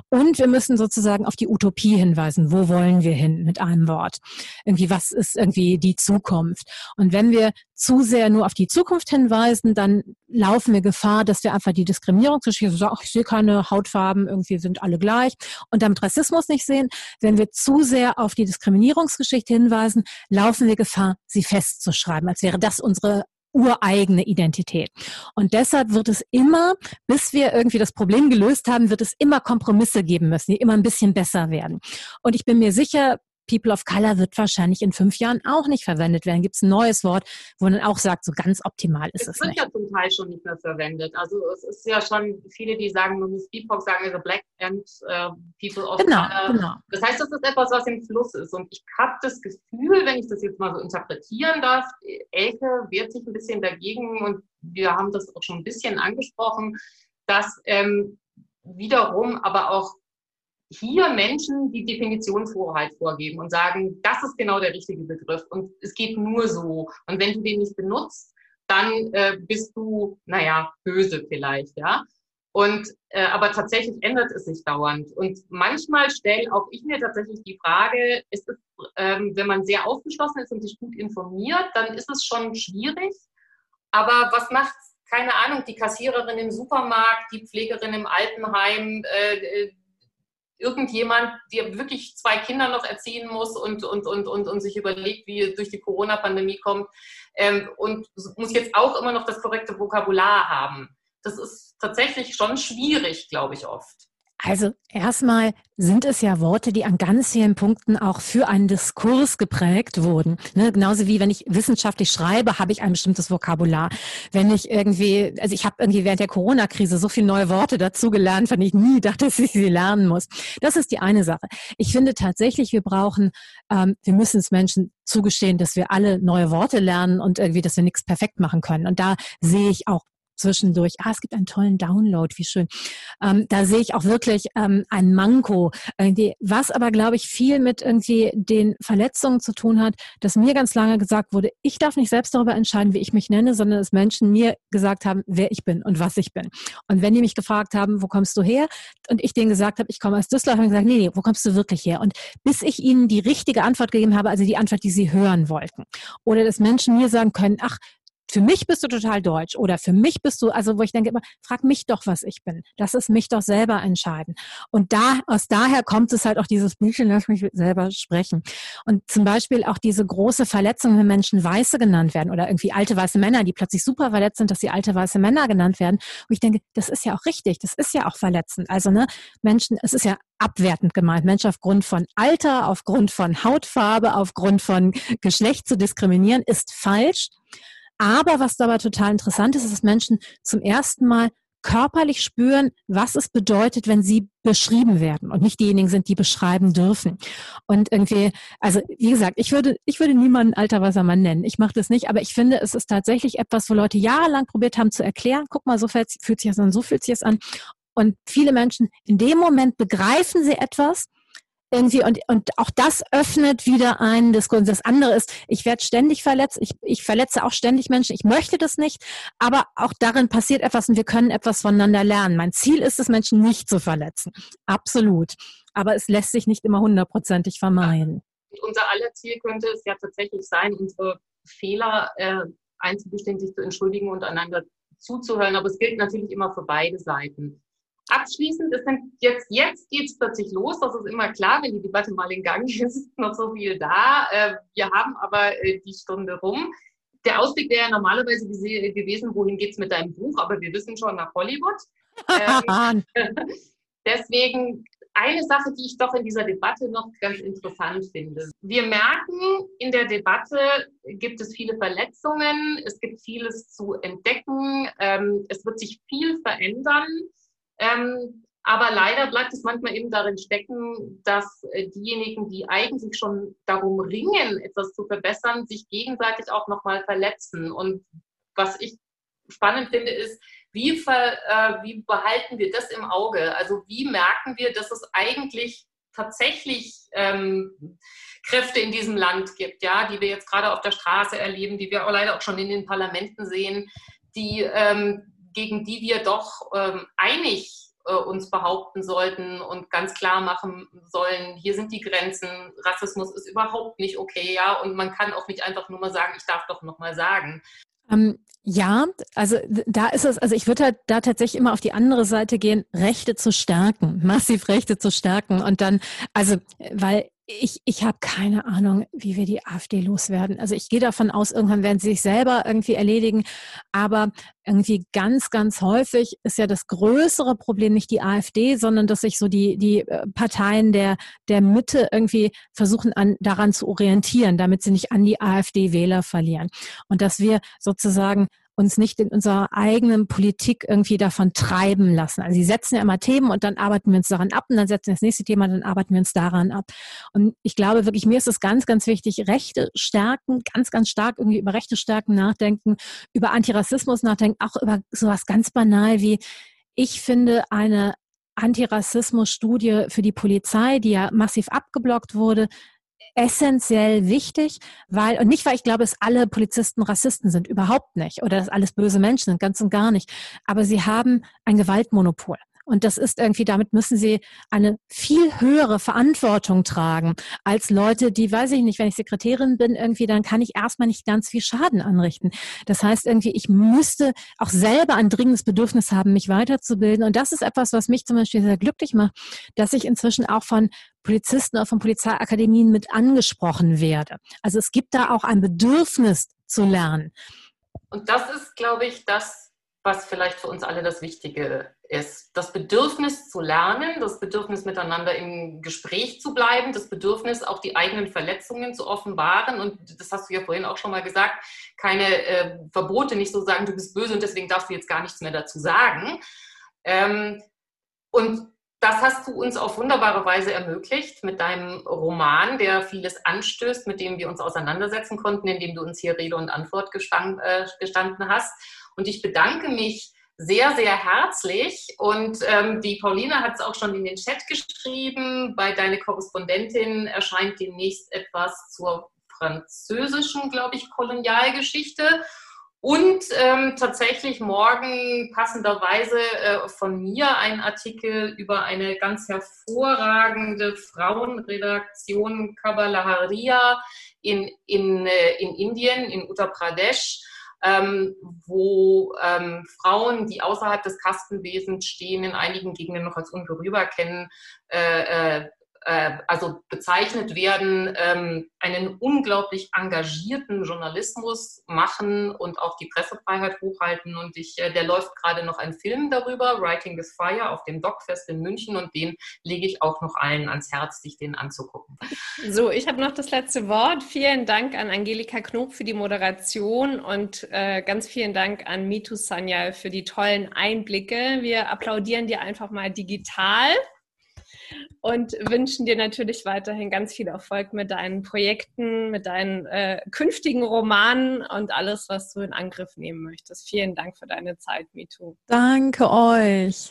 Und wir müssen sozusagen auf die Utopie hinweisen, wo wollen wir hin mit einem Wort? Irgendwie, was ist irgendwie die Zukunft? Und wenn wir zu sehr nur auf die Zukunft hinweisen, dann laufen wir Gefahr, dass wir einfach die Diskriminierungsgeschichte sagen, ach, ich sehe keine Hautfarben, irgendwie sind alle gleich und damit Rassismus nicht sehen. Wenn wir zu sehr auf die Diskriminierungsgeschichte hinweisen, laufen wir Gefahr, sie festzuschreiben, als wäre das unsere ureigene Identität. Und deshalb wird es immer, bis wir irgendwie das Problem gelöst haben, wird es immer Kompromisse geben müssen, die immer ein bisschen besser werden. Und ich bin mir sicher, People of Color wird wahrscheinlich in fünf Jahren auch nicht verwendet werden. Gibt es ein neues Wort, wo man auch sagt, so ganz optimal ist es, es nicht. Wird ja zum Teil schon nicht mehr verwendet. Also es ist ja schon viele, die sagen, man muss BIPOC sagen, also Black and uh, People of genau, Color. Genau. Das heißt, das ist etwas, was im Fluss ist. Und ich habe das Gefühl, wenn ich das jetzt mal so interpretieren darf, Elke wehrt sich ein bisschen dagegen und wir haben das auch schon ein bisschen angesprochen, dass ähm, wiederum aber auch hier Menschen die Definitionshoheit vorgeben und sagen, das ist genau der richtige Begriff und es geht nur so. Und wenn du den nicht benutzt, dann äh, bist du, naja, böse vielleicht, ja. Und äh, aber tatsächlich ändert es sich dauernd. Und manchmal stelle auch ich mir tatsächlich die Frage, ist es, ähm, wenn man sehr aufgeschlossen ist und sich gut informiert, dann ist es schon schwierig. Aber was macht, keine Ahnung, die Kassiererin im Supermarkt, die Pflegerin im Altenheim, äh, irgendjemand, der wirklich zwei Kinder noch erziehen muss und, und, und, und, und sich überlegt, wie er durch die Corona-Pandemie kommt ähm, und muss jetzt auch immer noch das korrekte Vokabular haben. Das ist tatsächlich schon schwierig, glaube ich, oft. Also erstmal sind es ja Worte, die an ganz vielen Punkten auch für einen Diskurs geprägt wurden. Ne? Genauso wie wenn ich wissenschaftlich schreibe, habe ich ein bestimmtes Vokabular. Wenn ich irgendwie, also ich habe irgendwie während der Corona-Krise so viele neue Worte dazugelernt, von ich nie dachte, dass ich sie lernen muss. Das ist die eine Sache. Ich finde tatsächlich, wir brauchen, ähm, wir müssen es Menschen zugestehen, dass wir alle neue Worte lernen und irgendwie, dass wir nichts perfekt machen können. Und da sehe ich auch zwischendurch, ah, es gibt einen tollen Download, wie schön. Ähm, da sehe ich auch wirklich ähm, ein Manko, irgendwie, was aber, glaube ich, viel mit irgendwie den Verletzungen zu tun hat, dass mir ganz lange gesagt wurde, ich darf nicht selbst darüber entscheiden, wie ich mich nenne, sondern dass Menschen mir gesagt haben, wer ich bin und was ich bin. Und wenn die mich gefragt haben, wo kommst du her? Und ich denen gesagt habe, ich komme aus Düsseldorf, haben gesagt, nee, nee, wo kommst du wirklich her? Und bis ich ihnen die richtige Antwort gegeben habe, also die Antwort, die sie hören wollten. Oder dass Menschen mir sagen können, ach, für mich bist du total deutsch oder für mich bist du, also wo ich denke immer, frag mich doch, was ich bin. Lass es mich doch selber entscheiden. Und da, aus daher kommt es halt auch dieses Büchchen, lass mich selber sprechen. Und zum Beispiel auch diese große Verletzung, wenn Menschen Weiße genannt werden oder irgendwie alte weiße Männer, die plötzlich super verletzt sind, dass sie alte weiße Männer genannt werden. Und ich denke, das ist ja auch richtig, das ist ja auch verletzend. Also, ne, Menschen, es ist ja abwertend gemeint, Menschen aufgrund von Alter, aufgrund von Hautfarbe, aufgrund von Geschlecht zu diskriminieren, ist falsch. Aber was dabei total interessant ist, ist, dass Menschen zum ersten Mal körperlich spüren, was es bedeutet, wenn sie beschrieben werden und nicht diejenigen sind, die beschreiben dürfen. Und irgendwie, also wie gesagt, ich würde, ich würde niemanden alter weißer Mann nennen. Ich mache das nicht, aber ich finde, es ist tatsächlich etwas, wo Leute jahrelang probiert haben zu erklären. Guck mal, so fühlt sich das an, so fühlt sich das an. Und viele Menschen in dem Moment begreifen sie etwas, irgendwie und, und auch das öffnet wieder einen Diskurs. Das andere ist, ich werde ständig verletzt, ich, ich verletze auch ständig Menschen, ich möchte das nicht, aber auch darin passiert etwas und wir können etwas voneinander lernen. Mein Ziel ist es, Menschen nicht zu verletzen. Absolut. Aber es lässt sich nicht immer hundertprozentig vermeiden. Unser aller Ziel könnte es ja tatsächlich sein, unsere Fehler äh, einzugestehen, sich zu entschuldigen und einander zuzuhören. Aber es gilt natürlich immer für beide Seiten. Abschließend, es sind jetzt, jetzt geht es plötzlich los. Das ist immer klar, wenn die Debatte mal in Gang ist, ist noch so viel da. Äh, wir haben aber äh, die Stunde rum. Der Ausblick wäre ja normalerweise gewesen, wohin geht es mit deinem Buch, aber wir wissen schon nach Hollywood. Ähm, deswegen eine Sache, die ich doch in dieser Debatte noch ganz interessant finde. Wir merken, in der Debatte gibt es viele Verletzungen, es gibt vieles zu entdecken, ähm, es wird sich viel verändern. Ähm, aber leider bleibt es manchmal eben darin stecken, dass äh, diejenigen, die eigentlich schon darum ringen, etwas zu verbessern, sich gegenseitig auch nochmal verletzen. Und was ich spannend finde, ist, wie, ver, äh, wie behalten wir das im Auge? Also wie merken wir, dass es eigentlich tatsächlich ähm, Kräfte in diesem Land gibt, ja, die wir jetzt gerade auf der Straße erleben, die wir auch leider auch schon in den Parlamenten sehen, die, ähm, gegen die wir doch ähm, einig äh, uns behaupten sollten und ganz klar machen sollen, hier sind die Grenzen, Rassismus ist überhaupt nicht okay, ja, und man kann auch nicht einfach nur mal sagen, ich darf doch noch mal sagen. Ähm, ja, also da ist es, also ich würde halt da tatsächlich immer auf die andere Seite gehen, Rechte zu stärken, massiv Rechte zu stärken und dann, also, weil ich, ich habe keine Ahnung, wie wir die AfD loswerden. Also ich gehe davon aus, irgendwann werden sie sich selber irgendwie erledigen. Aber irgendwie ganz, ganz häufig ist ja das größere Problem nicht die AfD, sondern dass sich so die, die äh, Parteien der, der Mitte irgendwie versuchen, an, daran zu orientieren, damit sie nicht an die AfD-Wähler verlieren. Und dass wir sozusagen uns nicht in unserer eigenen Politik irgendwie davon treiben lassen. Also sie setzen ja immer Themen und dann arbeiten wir uns daran ab und dann setzen wir das nächste Thema, dann arbeiten wir uns daran ab. Und ich glaube wirklich, mir ist es ganz, ganz wichtig, Rechte stärken, ganz, ganz stark irgendwie über Rechte stärken nachdenken, über Antirassismus nachdenken, auch über sowas ganz banal wie, ich finde eine Antirassismus-Studie für die Polizei, die ja massiv abgeblockt wurde, essentiell wichtig, weil, und nicht, weil ich glaube, dass alle Polizisten Rassisten sind, überhaupt nicht, oder dass alles böse Menschen sind, ganz und gar nicht, aber sie haben ein Gewaltmonopol. Und das ist irgendwie, damit müssen sie eine viel höhere Verantwortung tragen als Leute, die, weiß ich nicht, wenn ich Sekretärin bin, irgendwie, dann kann ich erstmal nicht ganz viel Schaden anrichten. Das heißt irgendwie, ich müsste auch selber ein dringendes Bedürfnis haben, mich weiterzubilden. Und das ist etwas, was mich zum Beispiel sehr glücklich macht, dass ich inzwischen auch von Polizisten oder von Polizeiakademien mit angesprochen werde. Also es gibt da auch ein Bedürfnis zu lernen. Und das ist, glaube ich, das, was vielleicht für uns alle das Wichtige ist. Das Bedürfnis zu lernen, das Bedürfnis miteinander im Gespräch zu bleiben, das Bedürfnis auch die eigenen Verletzungen zu offenbaren. Und das hast du ja vorhin auch schon mal gesagt, keine äh, Verbote, nicht so sagen, du bist böse und deswegen darfst du jetzt gar nichts mehr dazu sagen. Ähm, und das hast du uns auf wunderbare Weise ermöglicht mit deinem Roman, der vieles anstößt, mit dem wir uns auseinandersetzen konnten, indem du uns hier Rede und Antwort gestand, äh, gestanden hast. Und ich bedanke mich sehr, sehr herzlich. Und ähm, die Pauline hat es auch schon in den Chat geschrieben. Bei deine Korrespondentin erscheint demnächst etwas zur französischen, glaube ich, Kolonialgeschichte. Und ähm, tatsächlich morgen passenderweise äh, von mir ein Artikel über eine ganz hervorragende Frauenredaktion Kabalaharia in, in, äh, in Indien, in Uttar Pradesh ähm, wo ähm, Frauen, die außerhalb des Kastenwesens stehen, in einigen Gegenden noch als unberührbar kennen, äh, äh, äh, also bezeichnet werden, ähm, einen unglaublich engagierten Journalismus machen und auch die Pressefreiheit hochhalten. Und ich, äh, der läuft gerade noch ein Film darüber, Writing with Fire, auf dem Docfest in München. Und den lege ich auch noch allen ans Herz, sich den anzugucken. So, ich habe noch das letzte Wort. Vielen Dank an Angelika Knob für die Moderation und äh, ganz vielen Dank an Mitu Sanyal für die tollen Einblicke. Wir applaudieren dir einfach mal digital und wünschen dir natürlich weiterhin ganz viel Erfolg mit deinen Projekten, mit deinen äh, künftigen Romanen und alles, was du in Angriff nehmen möchtest. Vielen Dank für deine Zeit, MeToo. Danke euch.